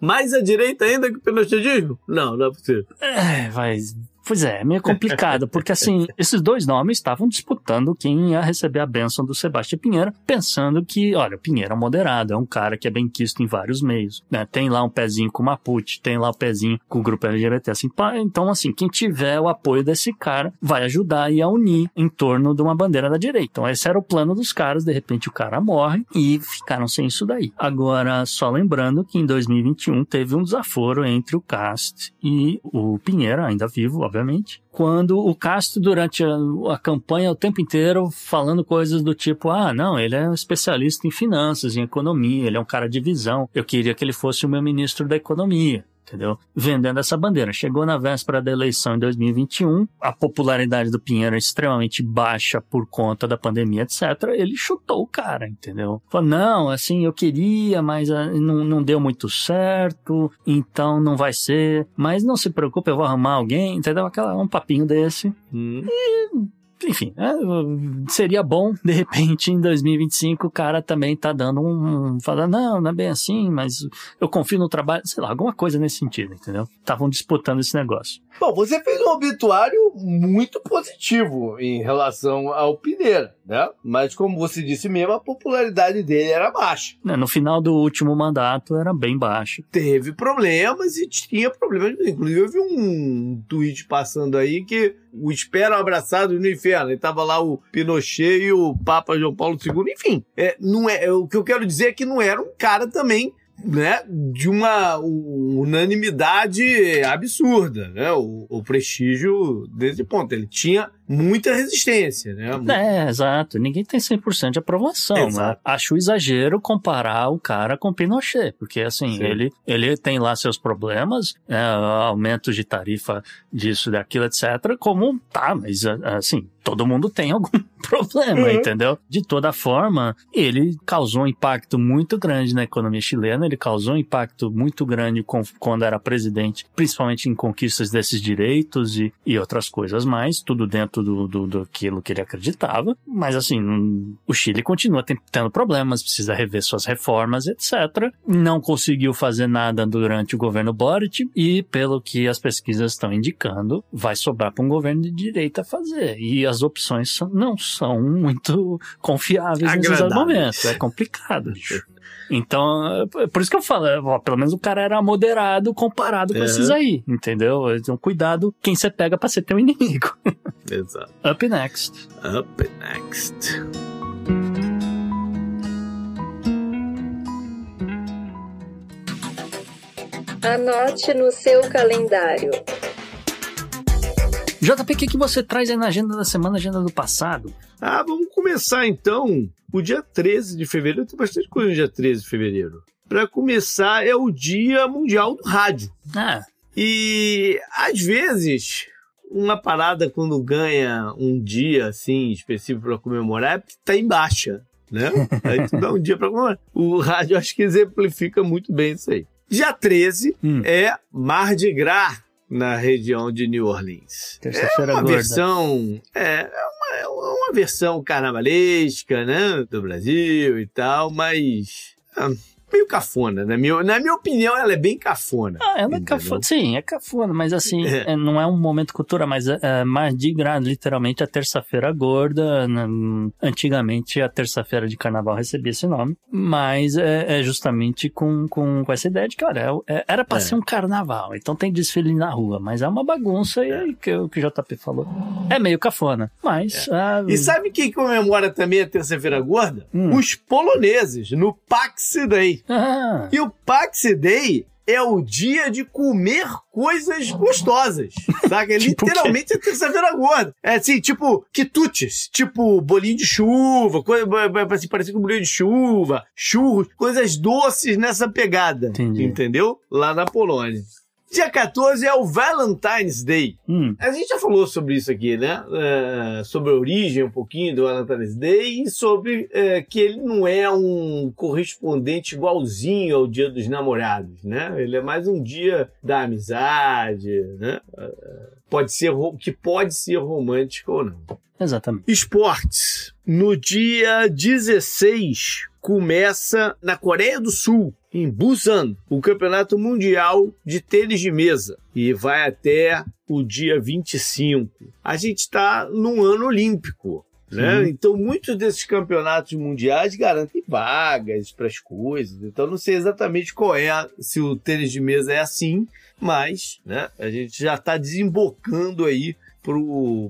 Speaker 2: Mais à direita ainda que o pinochetismo? Não, não é possível.
Speaker 3: É. Pois é, é meio complicado, porque assim, esses dois nomes estavam disputando quem ia receber a bênção do Sebastião Pinheiro, pensando que, olha, o Pinheiro é moderado, é um cara que é bem quisto em vários meios, né? Tem lá um pezinho com o Mapuche, tem lá o um pezinho com o grupo LGBT, assim, pá, então, assim, quem tiver o apoio desse cara vai ajudar e a unir em torno de uma bandeira da direita. Então, esse era o plano dos caras, de repente o cara morre e ficaram sem isso daí. Agora, só lembrando que em 2021 teve um desaforo entre o Cast e o Pinheiro, ainda vivo, obviamente, quando o Castro, durante a, a, campanha, o tempo inteiro, falando coisas do tipo: ah, não, ele é um especialista em finanças, em economia, ele é um cara de visão, eu queria que ele fosse o meu ministro da economia entendeu? Vendendo essa bandeira. Chegou na véspera da eleição em 2021, a popularidade do Pinheiro é extremamente baixa por conta da pandemia, etc. Ele chutou o cara, entendeu? Falou, não, assim, eu queria, mas uh, não, não deu muito certo, então não vai ser. Mas não se preocupe, eu vou arrumar alguém, entendeu? Aquela, um papinho desse. Hum. E enfim, é, seria bom, de repente, em 2025, o cara também tá dando um. um falando, não, não é bem assim, mas eu confio no trabalho, sei lá, alguma coisa nesse sentido, entendeu? Estavam disputando esse negócio.
Speaker 2: Bom, você fez um obituário muito positivo em relação ao Pineira, né? Mas, como você disse mesmo, a popularidade dele era baixa.
Speaker 3: É, no final do último mandato era bem baixa.
Speaker 2: Teve problemas e tinha problemas. Inclusive, eu vi um tweet passando aí que o espero abraçado no inferno. E tava lá o Pinochet e o Papa João Paulo II. Enfim, é, não é, o que eu quero dizer é que não era um cara também né, de uma unanimidade absurda, né? O, o prestígio desse ponto. Ele tinha muita resistência, né?
Speaker 3: É, exato. Ninguém tem 100% de aprovação, né? Acho exagero comparar o cara com Pinochet, porque assim, ele, ele tem lá seus problemas, é, aumentos de tarifa disso, daquilo, etc, como tá, mas assim, todo mundo tem algum problema, uhum. entendeu? De toda forma, ele causou um impacto muito grande na economia chilena, ele causou um impacto muito grande com, quando era presidente, principalmente em conquistas desses direitos e, e outras coisas mais, tudo dentro do, do, do aquilo que ele acreditava, mas assim, o Chile continua tendo problemas, precisa rever suas reformas, etc. Não conseguiu fazer nada durante o governo Boric e, pelo que as pesquisas estão indicando, vai sobrar para um governo de direita fazer. E as opções não são muito confiáveis Agradáveis. nesses momentos. É complicado. Então, é por isso que eu falo, ó, pelo menos o cara era moderado comparado com uhum. esses aí, entendeu? Então, cuidado quem você pega pra ser teu inimigo.
Speaker 2: Exato.
Speaker 3: Up next.
Speaker 2: Up next.
Speaker 6: Anote no seu calendário.
Speaker 3: JP, o que, que você traz aí na agenda da semana, agenda do passado?
Speaker 2: Ah, vamos começar então. O dia 13 de fevereiro, tem bastante coisa no dia 13 de fevereiro. Para começar, é o Dia Mundial do Rádio.
Speaker 3: Ah.
Speaker 2: E às vezes, uma parada quando ganha um dia assim específico para comemorar é porque tá em baixa, né? Aí tu dá um dia para comemorar. O rádio acho que exemplifica muito bem isso aí. Dia 13 hum. é Mardi Gras na região de New Orleans. É uma gorda. versão, é, é é uma versão carnavalesca, né, do Brasil e tal, mas ah, meio cafona, né? Meu, na minha opinião, ela é bem cafona.
Speaker 3: Ah, ela é cafona. Sim, é cafona, mas assim, é. É, não é um momento cultura, mas é, é Mardi Gras, literalmente a terça-feira gorda. Né? Antigamente a terça-feira de carnaval recebia esse nome, mas é, é justamente com, com, com, essa ideia de que, olha, é, era pra ser um carnaval, então tem desfile na rua, mas é uma bagunça e aí que o que o JP falou. É meio cafona, mas. Ah,
Speaker 2: e sabe quem comemora também a terça-feira gorda? Hum. Os poloneses, no Pax Day.
Speaker 3: Ah.
Speaker 2: E o Pax Day é o dia de comer coisas gostosas. Saca? É tipo literalmente a terça-feira gorda. É assim, tipo quitutes, tipo bolinho de chuva, coisa assim, parecido com bolinho de chuva, churros, coisas doces nessa pegada.
Speaker 3: Entendi.
Speaker 2: Entendeu? Lá na Polônia. Dia 14 é o Valentine's Day.
Speaker 3: Hum.
Speaker 2: A gente já falou sobre isso aqui, né? Uh, sobre a origem um pouquinho do Valentine's Day e sobre uh, que ele não é um correspondente igualzinho ao Dia dos Namorados, né? Ele é mais um dia da amizade, né? Uh, pode ser que pode ser romântico ou não.
Speaker 3: Exatamente.
Speaker 2: Esportes. No dia 16 começa na Coreia do Sul em Busan, o Campeonato Mundial de Tênis de Mesa. E vai até o dia 25. A gente está num ano olímpico. Né?
Speaker 3: Uhum.
Speaker 2: Então, muitos desses campeonatos mundiais garantem vagas para as coisas. Então, não sei exatamente qual é, se o tênis de mesa é assim, mas né, a gente já está desembocando aí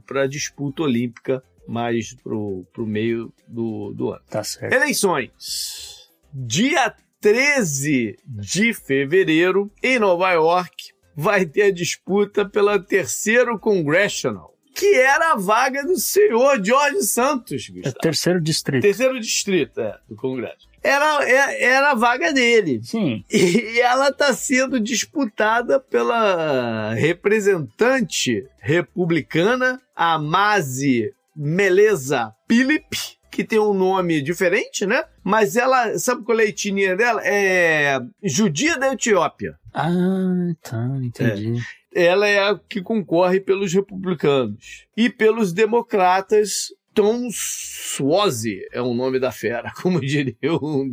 Speaker 2: para a disputa olímpica mais para o meio do, do ano.
Speaker 3: Tá certo.
Speaker 2: Eleições. Dia 13 de fevereiro, em Nova York, vai ter a disputa pela terceiro Congressional, que era a vaga do senhor Jorge Santos,
Speaker 3: É
Speaker 2: Gustavo.
Speaker 3: terceiro distrito.
Speaker 2: Terceiro distrito é, do Congresso. Era, é- era a vaga dele.
Speaker 3: Sim.
Speaker 2: E ela está sendo disputada pela representante republicana, a Mazi Meleza Philip, que tem um nome diferente, né? Mas ela, sabe qual é a etnia dela? É judia da Etiópia.
Speaker 3: Ah, tá, entendi.
Speaker 2: Ela é a que concorre pelos republicanos. E pelos democratas, Tom Suozzi é o nome da fera, como diria um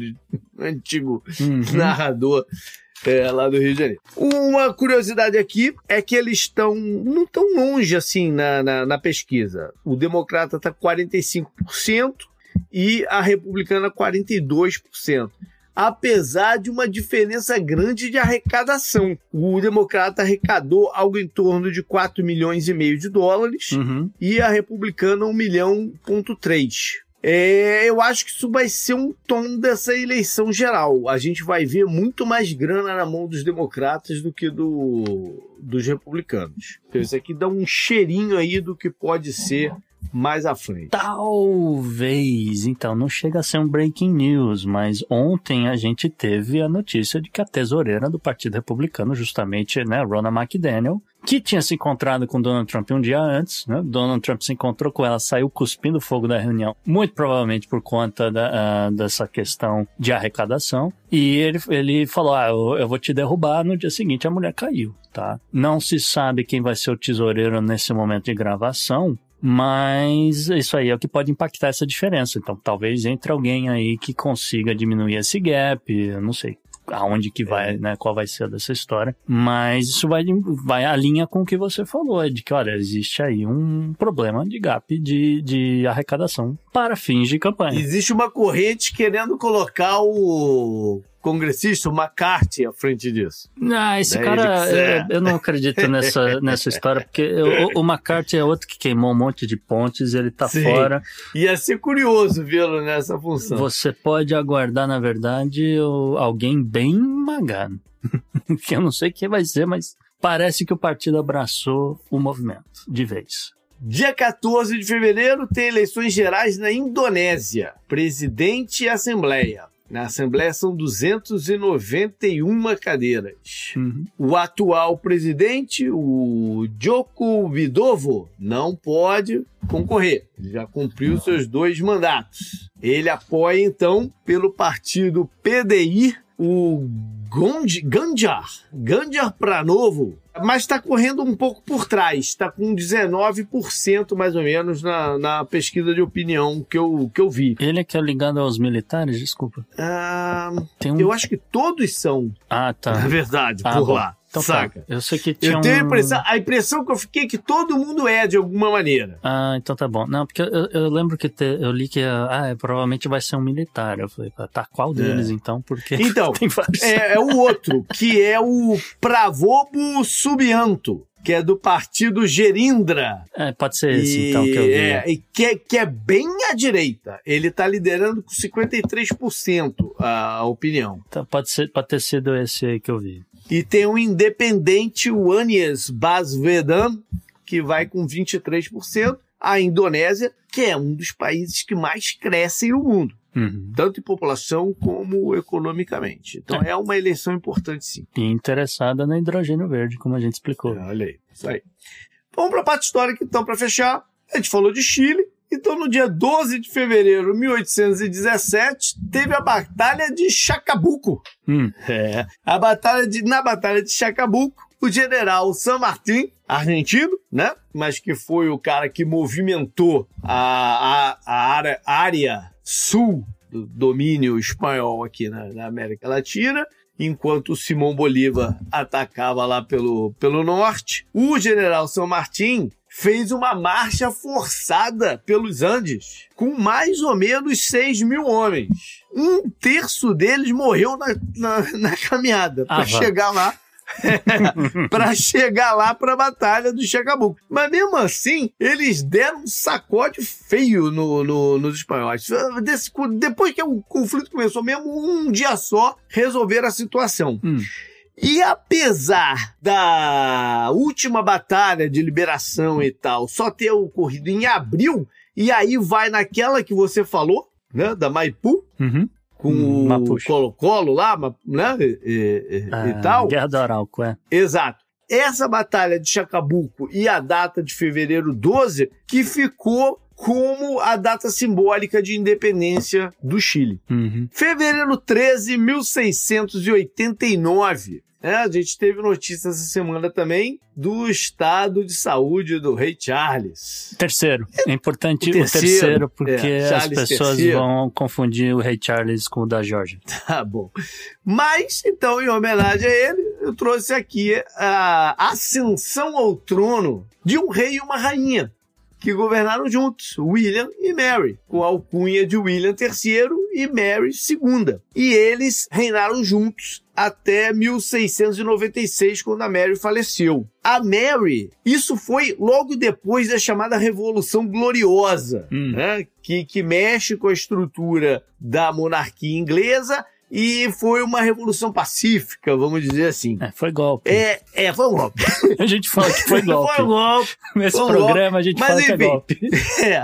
Speaker 2: antigo
Speaker 3: Uhum.
Speaker 2: narrador é, lá do Rio de Janeiro. Uma curiosidade aqui é que eles estão não tão longe assim na, na, na pesquisa. O democrata está 45% e a republicana 42%. Apesar de uma diferença grande de arrecadação. O democrata arrecadou algo em torno de 4 milhões e meio de dólares
Speaker 3: Uhum.
Speaker 2: e a republicana 1 milhão ponto 3. É, eu acho que isso vai ser um tom dessa eleição geral. A gente vai ver muito mais grana na mão dos democratas do que do, dos republicanos. Então isso aqui dá um cheirinho aí do que pode ser mais à frente.
Speaker 3: Talvez, então, não chega a ser um breaking news, mas ontem a gente teve a notícia de que a tesoureira do Partido Republicano, justamente, né, Ronna McDaniel, que tinha se encontrado com Donald Trump um dia antes, né, Donald Trump se encontrou com ela, saiu cuspindo fogo da reunião, muito provavelmente por conta da, ah, dessa questão de arrecadação, e ele, ele falou, ah, eu, eu vou te derrubar, no dia seguinte a mulher caiu, tá? Não se sabe quem vai ser o tesoureiro nesse momento de gravação, mas isso aí é o que pode impactar essa diferença. Então, talvez entre alguém aí que consiga diminuir esse gap, eu não sei aonde que vai, né, qual vai ser dessa história, mas isso vai, vai a linha com o que você falou, é de que, olha, existe aí um problema de gap de, de arrecadação para fins de campanha.
Speaker 2: Existe uma corrente querendo colocar o congressista, o McCarthy, à frente disso.
Speaker 3: Ah, esse
Speaker 2: Daí
Speaker 3: cara,
Speaker 2: ele-
Speaker 3: eu, eu não acredito nessa, nessa história, porque o, o McCarthy é outro que queimou um monte de pontes, ele tá
Speaker 2: Sim.
Speaker 3: fora.
Speaker 2: Ia ser curioso vê-lo nessa função.
Speaker 3: Você pode aguardar, na verdade, alguém bem magano. que eu não sei quem vai ser, mas parece que o partido abraçou o movimento de vez.
Speaker 2: Dia 14 de fevereiro tem eleições gerais na Indonésia, presidente e assembleia. Na assembleia são 291 cadeiras.
Speaker 3: Uhum.
Speaker 2: O atual presidente, o Joko Widodo, não pode concorrer. Ele já cumpriu seus dois mandatos. Ele apoia, então, pelo partido PDI, o Gond- Ganjar. Ganjar Pranovo. Mas está correndo um pouco por trás. Está com 19% mais ou menos na, na pesquisa de opinião que eu, que eu vi.
Speaker 3: Ele é que é ligado aos militares, desculpa.
Speaker 2: Ah,
Speaker 3: um...
Speaker 2: eu acho que todos são,
Speaker 3: Ah, tá.
Speaker 2: na verdade,
Speaker 3: Ah,
Speaker 2: por
Speaker 3: bom.
Speaker 2: lá.
Speaker 3: Então
Speaker 2: saca?
Speaker 3: tá. Eu sei que tinha
Speaker 2: Eu tenho a
Speaker 3: um-
Speaker 2: impressão, a impressão que eu fiquei é que todo mundo é de alguma maneira.
Speaker 3: Ah, então tá bom. Não, porque eu, eu lembro que te- eu li que ah, é, provavelmente vai ser um militar. Eu falei, tá, qual deles então? Porque
Speaker 2: Então. É, é o outro, que é o Pravobo Subianto, que é do partido Gerindra.
Speaker 3: É, pode ser esse então que eu vi.
Speaker 2: é, e que, é, que é bem à direita. Ele tá liderando com 53% a opinião.
Speaker 3: Então, pode, ser, pode ter sido esse aí que eu vi.
Speaker 2: E tem o independente, o Anies Baswedan, que vai com 23%. A Indonésia, que é um dos países que mais crescem no mundo.
Speaker 3: Uhum.
Speaker 2: tanto em população como economicamente. Então é uma eleição importante sim.
Speaker 3: E interessada no hidrogênio verde, como a gente explicou.
Speaker 2: Olha aí, isso aí. Vamos para a parte histórica então para fechar. A gente falou de Chile. Então no dia 12 de fevereiro de 1817 teve a Batalha de Chacabuco.
Speaker 3: Hum.
Speaker 2: É. A batalha de, na Batalha de Chacabuco, o general San Martín, argentino, né? Mas que foi o cara que movimentou a, a, a área, área sul do domínio espanhol aqui na, na América Latina. Enquanto Simão Bolívar atacava lá pelo, pelo norte, o general São Martim fez uma marcha forçada pelos Andes com mais ou menos 6 mil homens. Um terço deles morreu na, na, na caminhada para
Speaker 3: Ah,
Speaker 2: chegar lá. para chegar lá para a batalha do Chacabuco. Mas mesmo assim, eles deram um sacode feio no, no- nos espanhóis. Desse- depois que o conflito começou, mesmo um dia só, resolveram a situação.
Speaker 3: Hum.
Speaker 2: E apesar da última batalha de liberação e tal só ter ocorrido em abril, e aí vai naquela que você falou, né, da Maipu,
Speaker 3: Uhum.
Speaker 2: com
Speaker 3: Hum,
Speaker 2: o. Colo-Colo lá, né, e, e- e-
Speaker 3: Ah,
Speaker 2: e tal.
Speaker 3: Guerra do Arauco, é.
Speaker 2: Exato. Essa batalha de Chacabuco e a data de fevereiro 12 que ficou como a data simbólica de independência do Chile.
Speaker 3: Uhum.
Speaker 2: Fevereiro 13, 1689. É, a gente teve notícia essa semana também do estado de saúde do rei Charles.
Speaker 3: Terceiro. É importante
Speaker 2: O
Speaker 3: o
Speaker 2: terceiro,
Speaker 3: terceiro, porque
Speaker 2: é,
Speaker 3: as pessoas
Speaker 2: terceiro.
Speaker 3: vão confundir o rei Charles com o da Georgia.
Speaker 2: Tá bom. Mas, então, em homenagem a ele, eu trouxe aqui a ascensão ao trono de um rei e uma rainha que governaram juntos, William e Mary, com a alcunha de William III e Mary II. E eles reinaram juntos até 1696, quando a Mary faleceu. A Mary, isso foi logo depois da chamada Revolução Gloriosa,
Speaker 3: Hum.
Speaker 2: né? que, que mexe com a estrutura da monarquia inglesa e foi uma revolução pacífica, vamos dizer assim.
Speaker 3: É, foi golpe.
Speaker 2: É, é, foi um golpe.
Speaker 3: A gente fala que foi golpe.
Speaker 2: Foi um golpe.
Speaker 3: Nesse
Speaker 2: foi
Speaker 3: programa a gente
Speaker 2: Mas,
Speaker 3: fala que é
Speaker 2: enfim.
Speaker 3: golpe.
Speaker 2: É.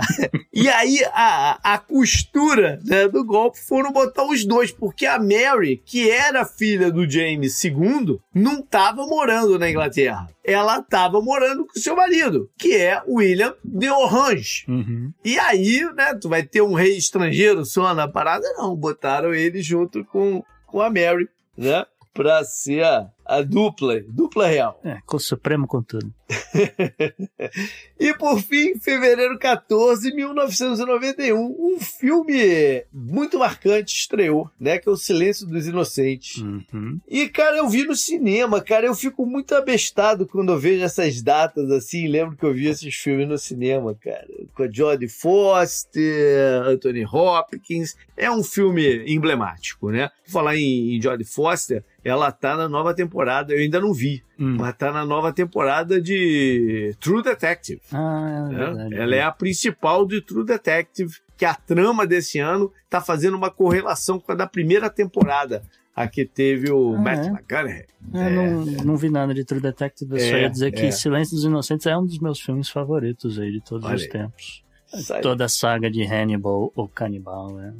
Speaker 2: E aí a, a costura né, do golpe foram botar os dois, porque a Mary, que era filha do James II, não estava morando na Inglaterra. Ela estava morando com seu marido, que é William de Orange.
Speaker 3: Uhum.
Speaker 2: E aí, né, tu vai ter um rei estrangeiro só na parada? Não, botaram ele junto com, com a Mary, né? Pra ser a, dupla, dupla real.
Speaker 3: É, com o Supremo com tudo.
Speaker 2: E por fim, fevereiro 14, 1991, um filme muito marcante estreou, né? Que é O Silêncio dos Inocentes.
Speaker 3: Uhum.
Speaker 2: E, cara, eu vi no cinema, cara, eu fico muito abestado quando eu vejo essas datas assim. Lembro que eu vi esses filmes no cinema, cara. Com a Jodie Foster, Anthony Hopkins. É um filme emblemático, né? Falar em, em Jodie Foster, ela tá na nova temporada, eu ainda não vi,
Speaker 3: Hum.
Speaker 2: mas tá na nova temporada de True Detective.
Speaker 3: Ah, é
Speaker 2: né?
Speaker 3: verdade.
Speaker 2: Ela é a principal de True Detective, que a trama desse ano tá fazendo uma correlação com a da primeira temporada. A que teve o
Speaker 3: Ah,
Speaker 2: Matt
Speaker 3: é?
Speaker 2: McConaughey.
Speaker 3: É, não, não vi nada de True Detective, eu só
Speaker 2: É,
Speaker 3: ia dizer que
Speaker 2: é.
Speaker 3: Silêncio dos Inocentes é um dos meus filmes favoritos aí de todos
Speaker 2: Olha
Speaker 3: os
Speaker 2: aí.
Speaker 3: tempos.
Speaker 2: Sai
Speaker 3: Toda a saga de Hannibal ou Canibal, né?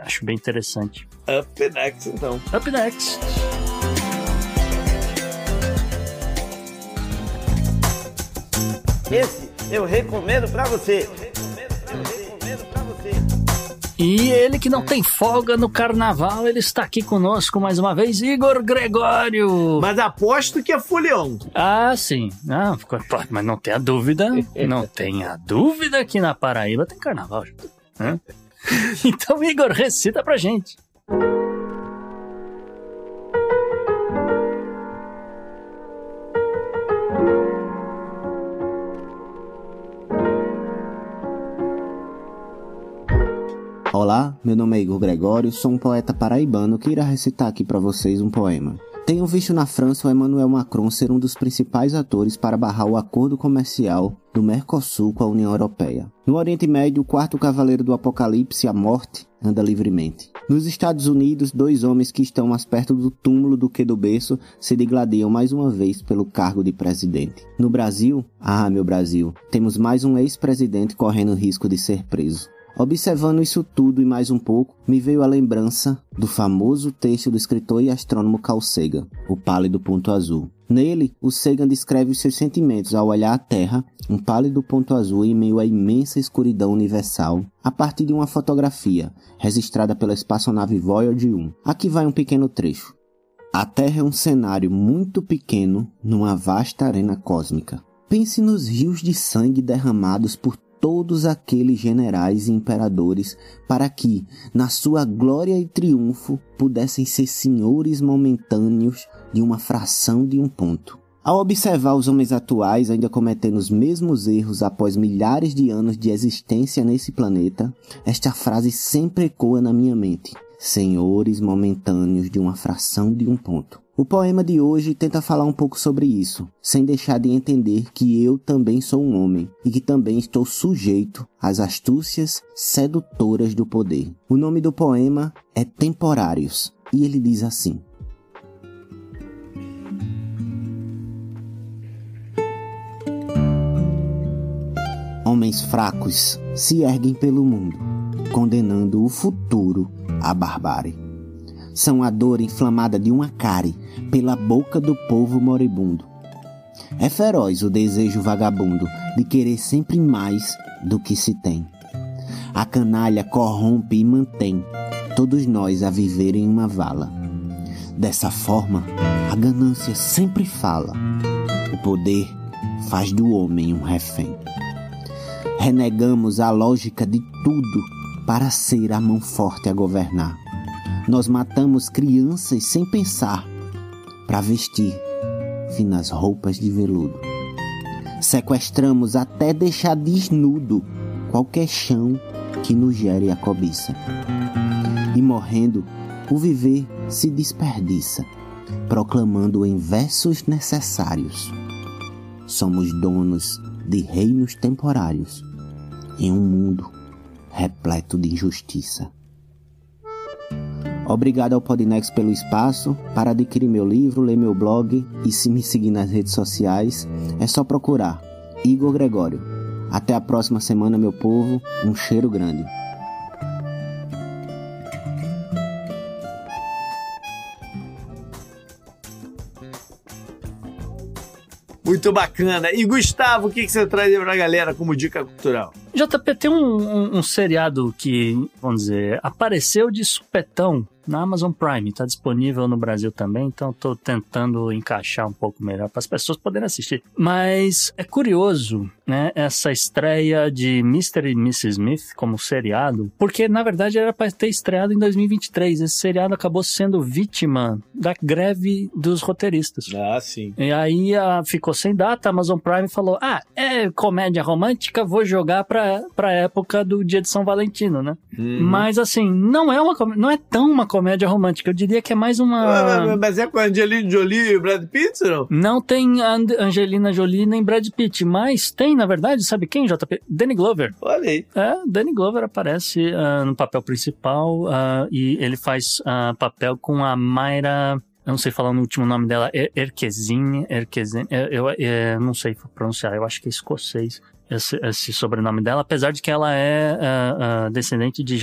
Speaker 3: acho bem interessante.
Speaker 2: Up next, então.
Speaker 3: Up next!
Speaker 7: Esse eu recomendo pra você.
Speaker 3: E ele que não tem folga no carnaval, ele está aqui conosco mais uma vez, Igor Gregório.
Speaker 2: Mas aposto que é folião.
Speaker 3: Ah, sim. Pô, mas não tenha dúvida, não tenha dúvida que na Paraíba tem carnaval. Então, Igor, recita pra gente.
Speaker 8: Meu nome é Igor Gregório, sou um poeta paraibano que irá recitar aqui para vocês um poema. Tenho visto na França o Emmanuel Macron ser um dos principais atores para barrar o acordo comercial do Mercosul com a União Europeia. No Oriente Médio, o quarto cavaleiro do Apocalipse, a morte, anda livremente. Nos Estados Unidos, dois homens que estão mais perto do túmulo do que do berço se digladiam mais uma vez pelo cargo de presidente. No Brasil, ah, meu Brasil, temos mais um ex-presidente correndo risco de ser preso. Observando isso tudo e mais um pouco, me veio a lembrança do famoso texto do escritor e astrônomo Carl Sagan, O Pálido Ponto Azul. Nele, o Sagan descreve os seus sentimentos ao olhar a Terra, um pálido ponto azul em meio à imensa escuridão universal, a partir de uma fotografia registrada pela espaçonave Voyager 1. Aqui vai um pequeno trecho. A Terra é um cenário muito pequeno numa vasta arena cósmica. Pense nos rios de sangue derramados por todos aqueles generais e imperadores para que, na sua glória e triunfo, pudessem ser senhores momentâneos de uma fração de um ponto. Ao observar os homens atuais ainda cometendo os mesmos erros após milhares de anos de existência nesse planeta, esta frase sempre ecoa na minha mente. Senhores momentâneos de uma fração de um ponto. O poema de hoje tenta falar um pouco sobre isso, sem deixar de entender que eu também sou um homem e que também estou sujeito às astúcias sedutoras do poder. O nome do poema é Temporários e ele diz assim: Homens fracos se erguem pelo mundo, condenando o futuro à barbárie. São a dor inflamada de uma cárie pela boca do povo moribundo. É feroz o desejo vagabundo de querer sempre mais do que se tem. A canalha corrompe e mantém todos nós a viver em uma vala. Dessa forma, a ganância sempre fala. O poder faz do homem um refém. Renegamos a lógica de tudo para ser a mão forte a governar. Nós matamos crianças sem pensar para vestir finas roupas de veludo. Sequestramos até deixar desnudo qualquer chão que nos gere a cobiça. E morrendo, o viver se desperdiça, proclamando em versos necessários. Somos donos de reinos temporários em um mundo repleto de injustiça. Obrigado ao Podnext pelo espaço. Para adquirir meu livro, ler meu blog e se me seguir nas redes sociais, é só procurar Igor Gregório. Até a próxima semana, meu povo. Um cheiro grande.
Speaker 2: Muito bacana. E Gustavo, o que, que você traz aí pra galera como dica cultural?
Speaker 3: JP tem um, um, um seriado que, vamos dizer, apareceu de supetão na Amazon Prime, está disponível no Brasil também, então estou tentando encaixar um pouco melhor para as pessoas poderem assistir. Mas é curioso, né, essa estreia de Mr. e Mrs. Smith como seriado, porque na verdade era para ter estreado em 2023. Esse seriado acabou sendo vítima da greve dos roteiristas.
Speaker 2: Ah, sim.
Speaker 3: E aí a, ficou sem data, a Amazon Prime falou: "Ah, é comédia romântica, vou jogar para para época do Dia de São Valentino, né?"
Speaker 2: Uhum.
Speaker 3: Mas assim, não é uma não é tão uma comédia romântica, eu diria que é mais uma
Speaker 2: Mas é com a Angelina Jolie e Brad Pitt, não?
Speaker 3: Não tem Angelina Jolie nem Brad Pitt, mas tem, na verdade, sabe quem, JP? Danny Glover.
Speaker 2: Olha aí.
Speaker 3: É, Danny Glover aparece ah, no papel principal ah, e ele faz ah, papel com a Mayra. Eu não sei falar no último nome dela, Er- Erkezin, é, eu, é, não sei pronunciar, eu acho que é escocês esse, esse sobrenome dela, apesar de que ela é ah, ah, descendente de.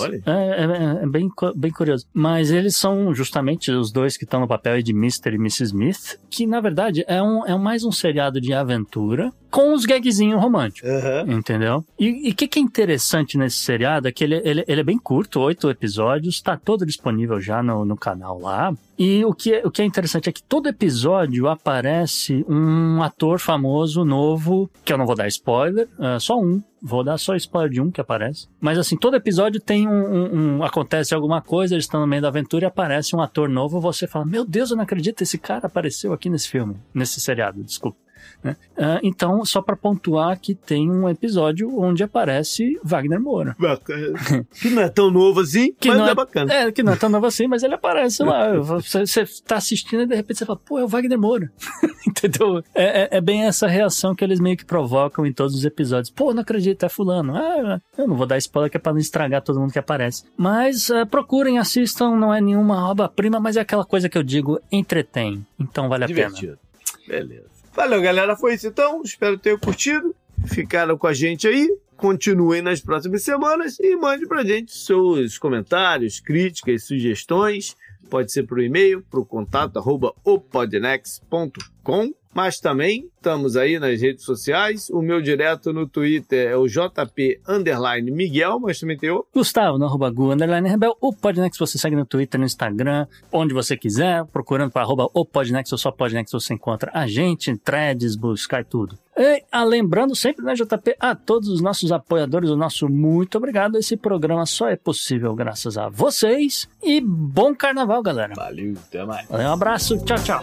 Speaker 2: Olha aí.
Speaker 3: É, é- é bem, bem curioso. Mas eles são justamente os dois que estão no papel de Mr. e Mrs. Smith, que na verdade é, um, é mais um seriado de aventura com os gagzinhos românticos.
Speaker 2: Aham.
Speaker 3: Entendeu? E o que, que é interessante nesse seriado é que ele, ele, ele é bem curto, oito episódios, tá todo disponível já no, no canal lá. E o que, é, o que é interessante é que todo episódio aparece um ator famoso novo, que eu não vou dar spoiler, é, só um. Vou dar só spoiler de um que aparece. Mas assim, todo episódio tem um, um- um- Acontece alguma coisa, eles estão no meio da aventura e aparece um ator novo. Você fala: Meu Deus, eu não acredito, esse cara apareceu aqui nesse filme. Nesse seriado, desculpa. Né? Ah, então, só pra pontuar que tem um episódio onde aparece Wagner Moura.
Speaker 2: Que não é tão novo assim,
Speaker 3: Que
Speaker 2: mas
Speaker 3: não
Speaker 2: é,
Speaker 3: é,
Speaker 2: bacana.
Speaker 3: é, que não é tão novo assim, mas ele aparece lá. Você, você tá assistindo e de repente você fala, pô, é o Wagner Moura. Entendeu? É, é- é bem essa reação que eles meio que provocam em todos os episódios. Pô, não acredito, é fulano. Ah, eu não vou dar spoiler que é pra não estragar todo mundo que aparece. Mas é, procurem, assistam, não é nenhuma obra-prima, mas é aquela coisa que eu digo, entretém. Então vale a pena.
Speaker 2: Divertido. Beleza. Valeu, galera. Foi isso então. Espero que tenham curtido. Ficaram com a gente aí. Continuem nas próximas semanas e mande pra gente seus comentários, críticas, sugestões. Pode ser por e-mail, pro contato arroba opodnex.com. Mas também estamos aí nas redes sociais. O meu direto no Twitter é o JP underline Miguel, mas também tem o
Speaker 3: Gustavo, no arroba Gu, underline Rebel, o Podnext você segue no Twitter, no Instagram, onde você quiser, procurando para arroba o Podnext ou só Podnext você encontra a gente, threads, buscar e tudo. E, ah, lembrando sempre, né, JP, a todos os nossos apoiadores, o nosso muito obrigado. Esse programa só é possível graças a vocês. E bom carnaval, galera.
Speaker 2: Valeu, até mais.
Speaker 3: Um abraço, tchau, tchau.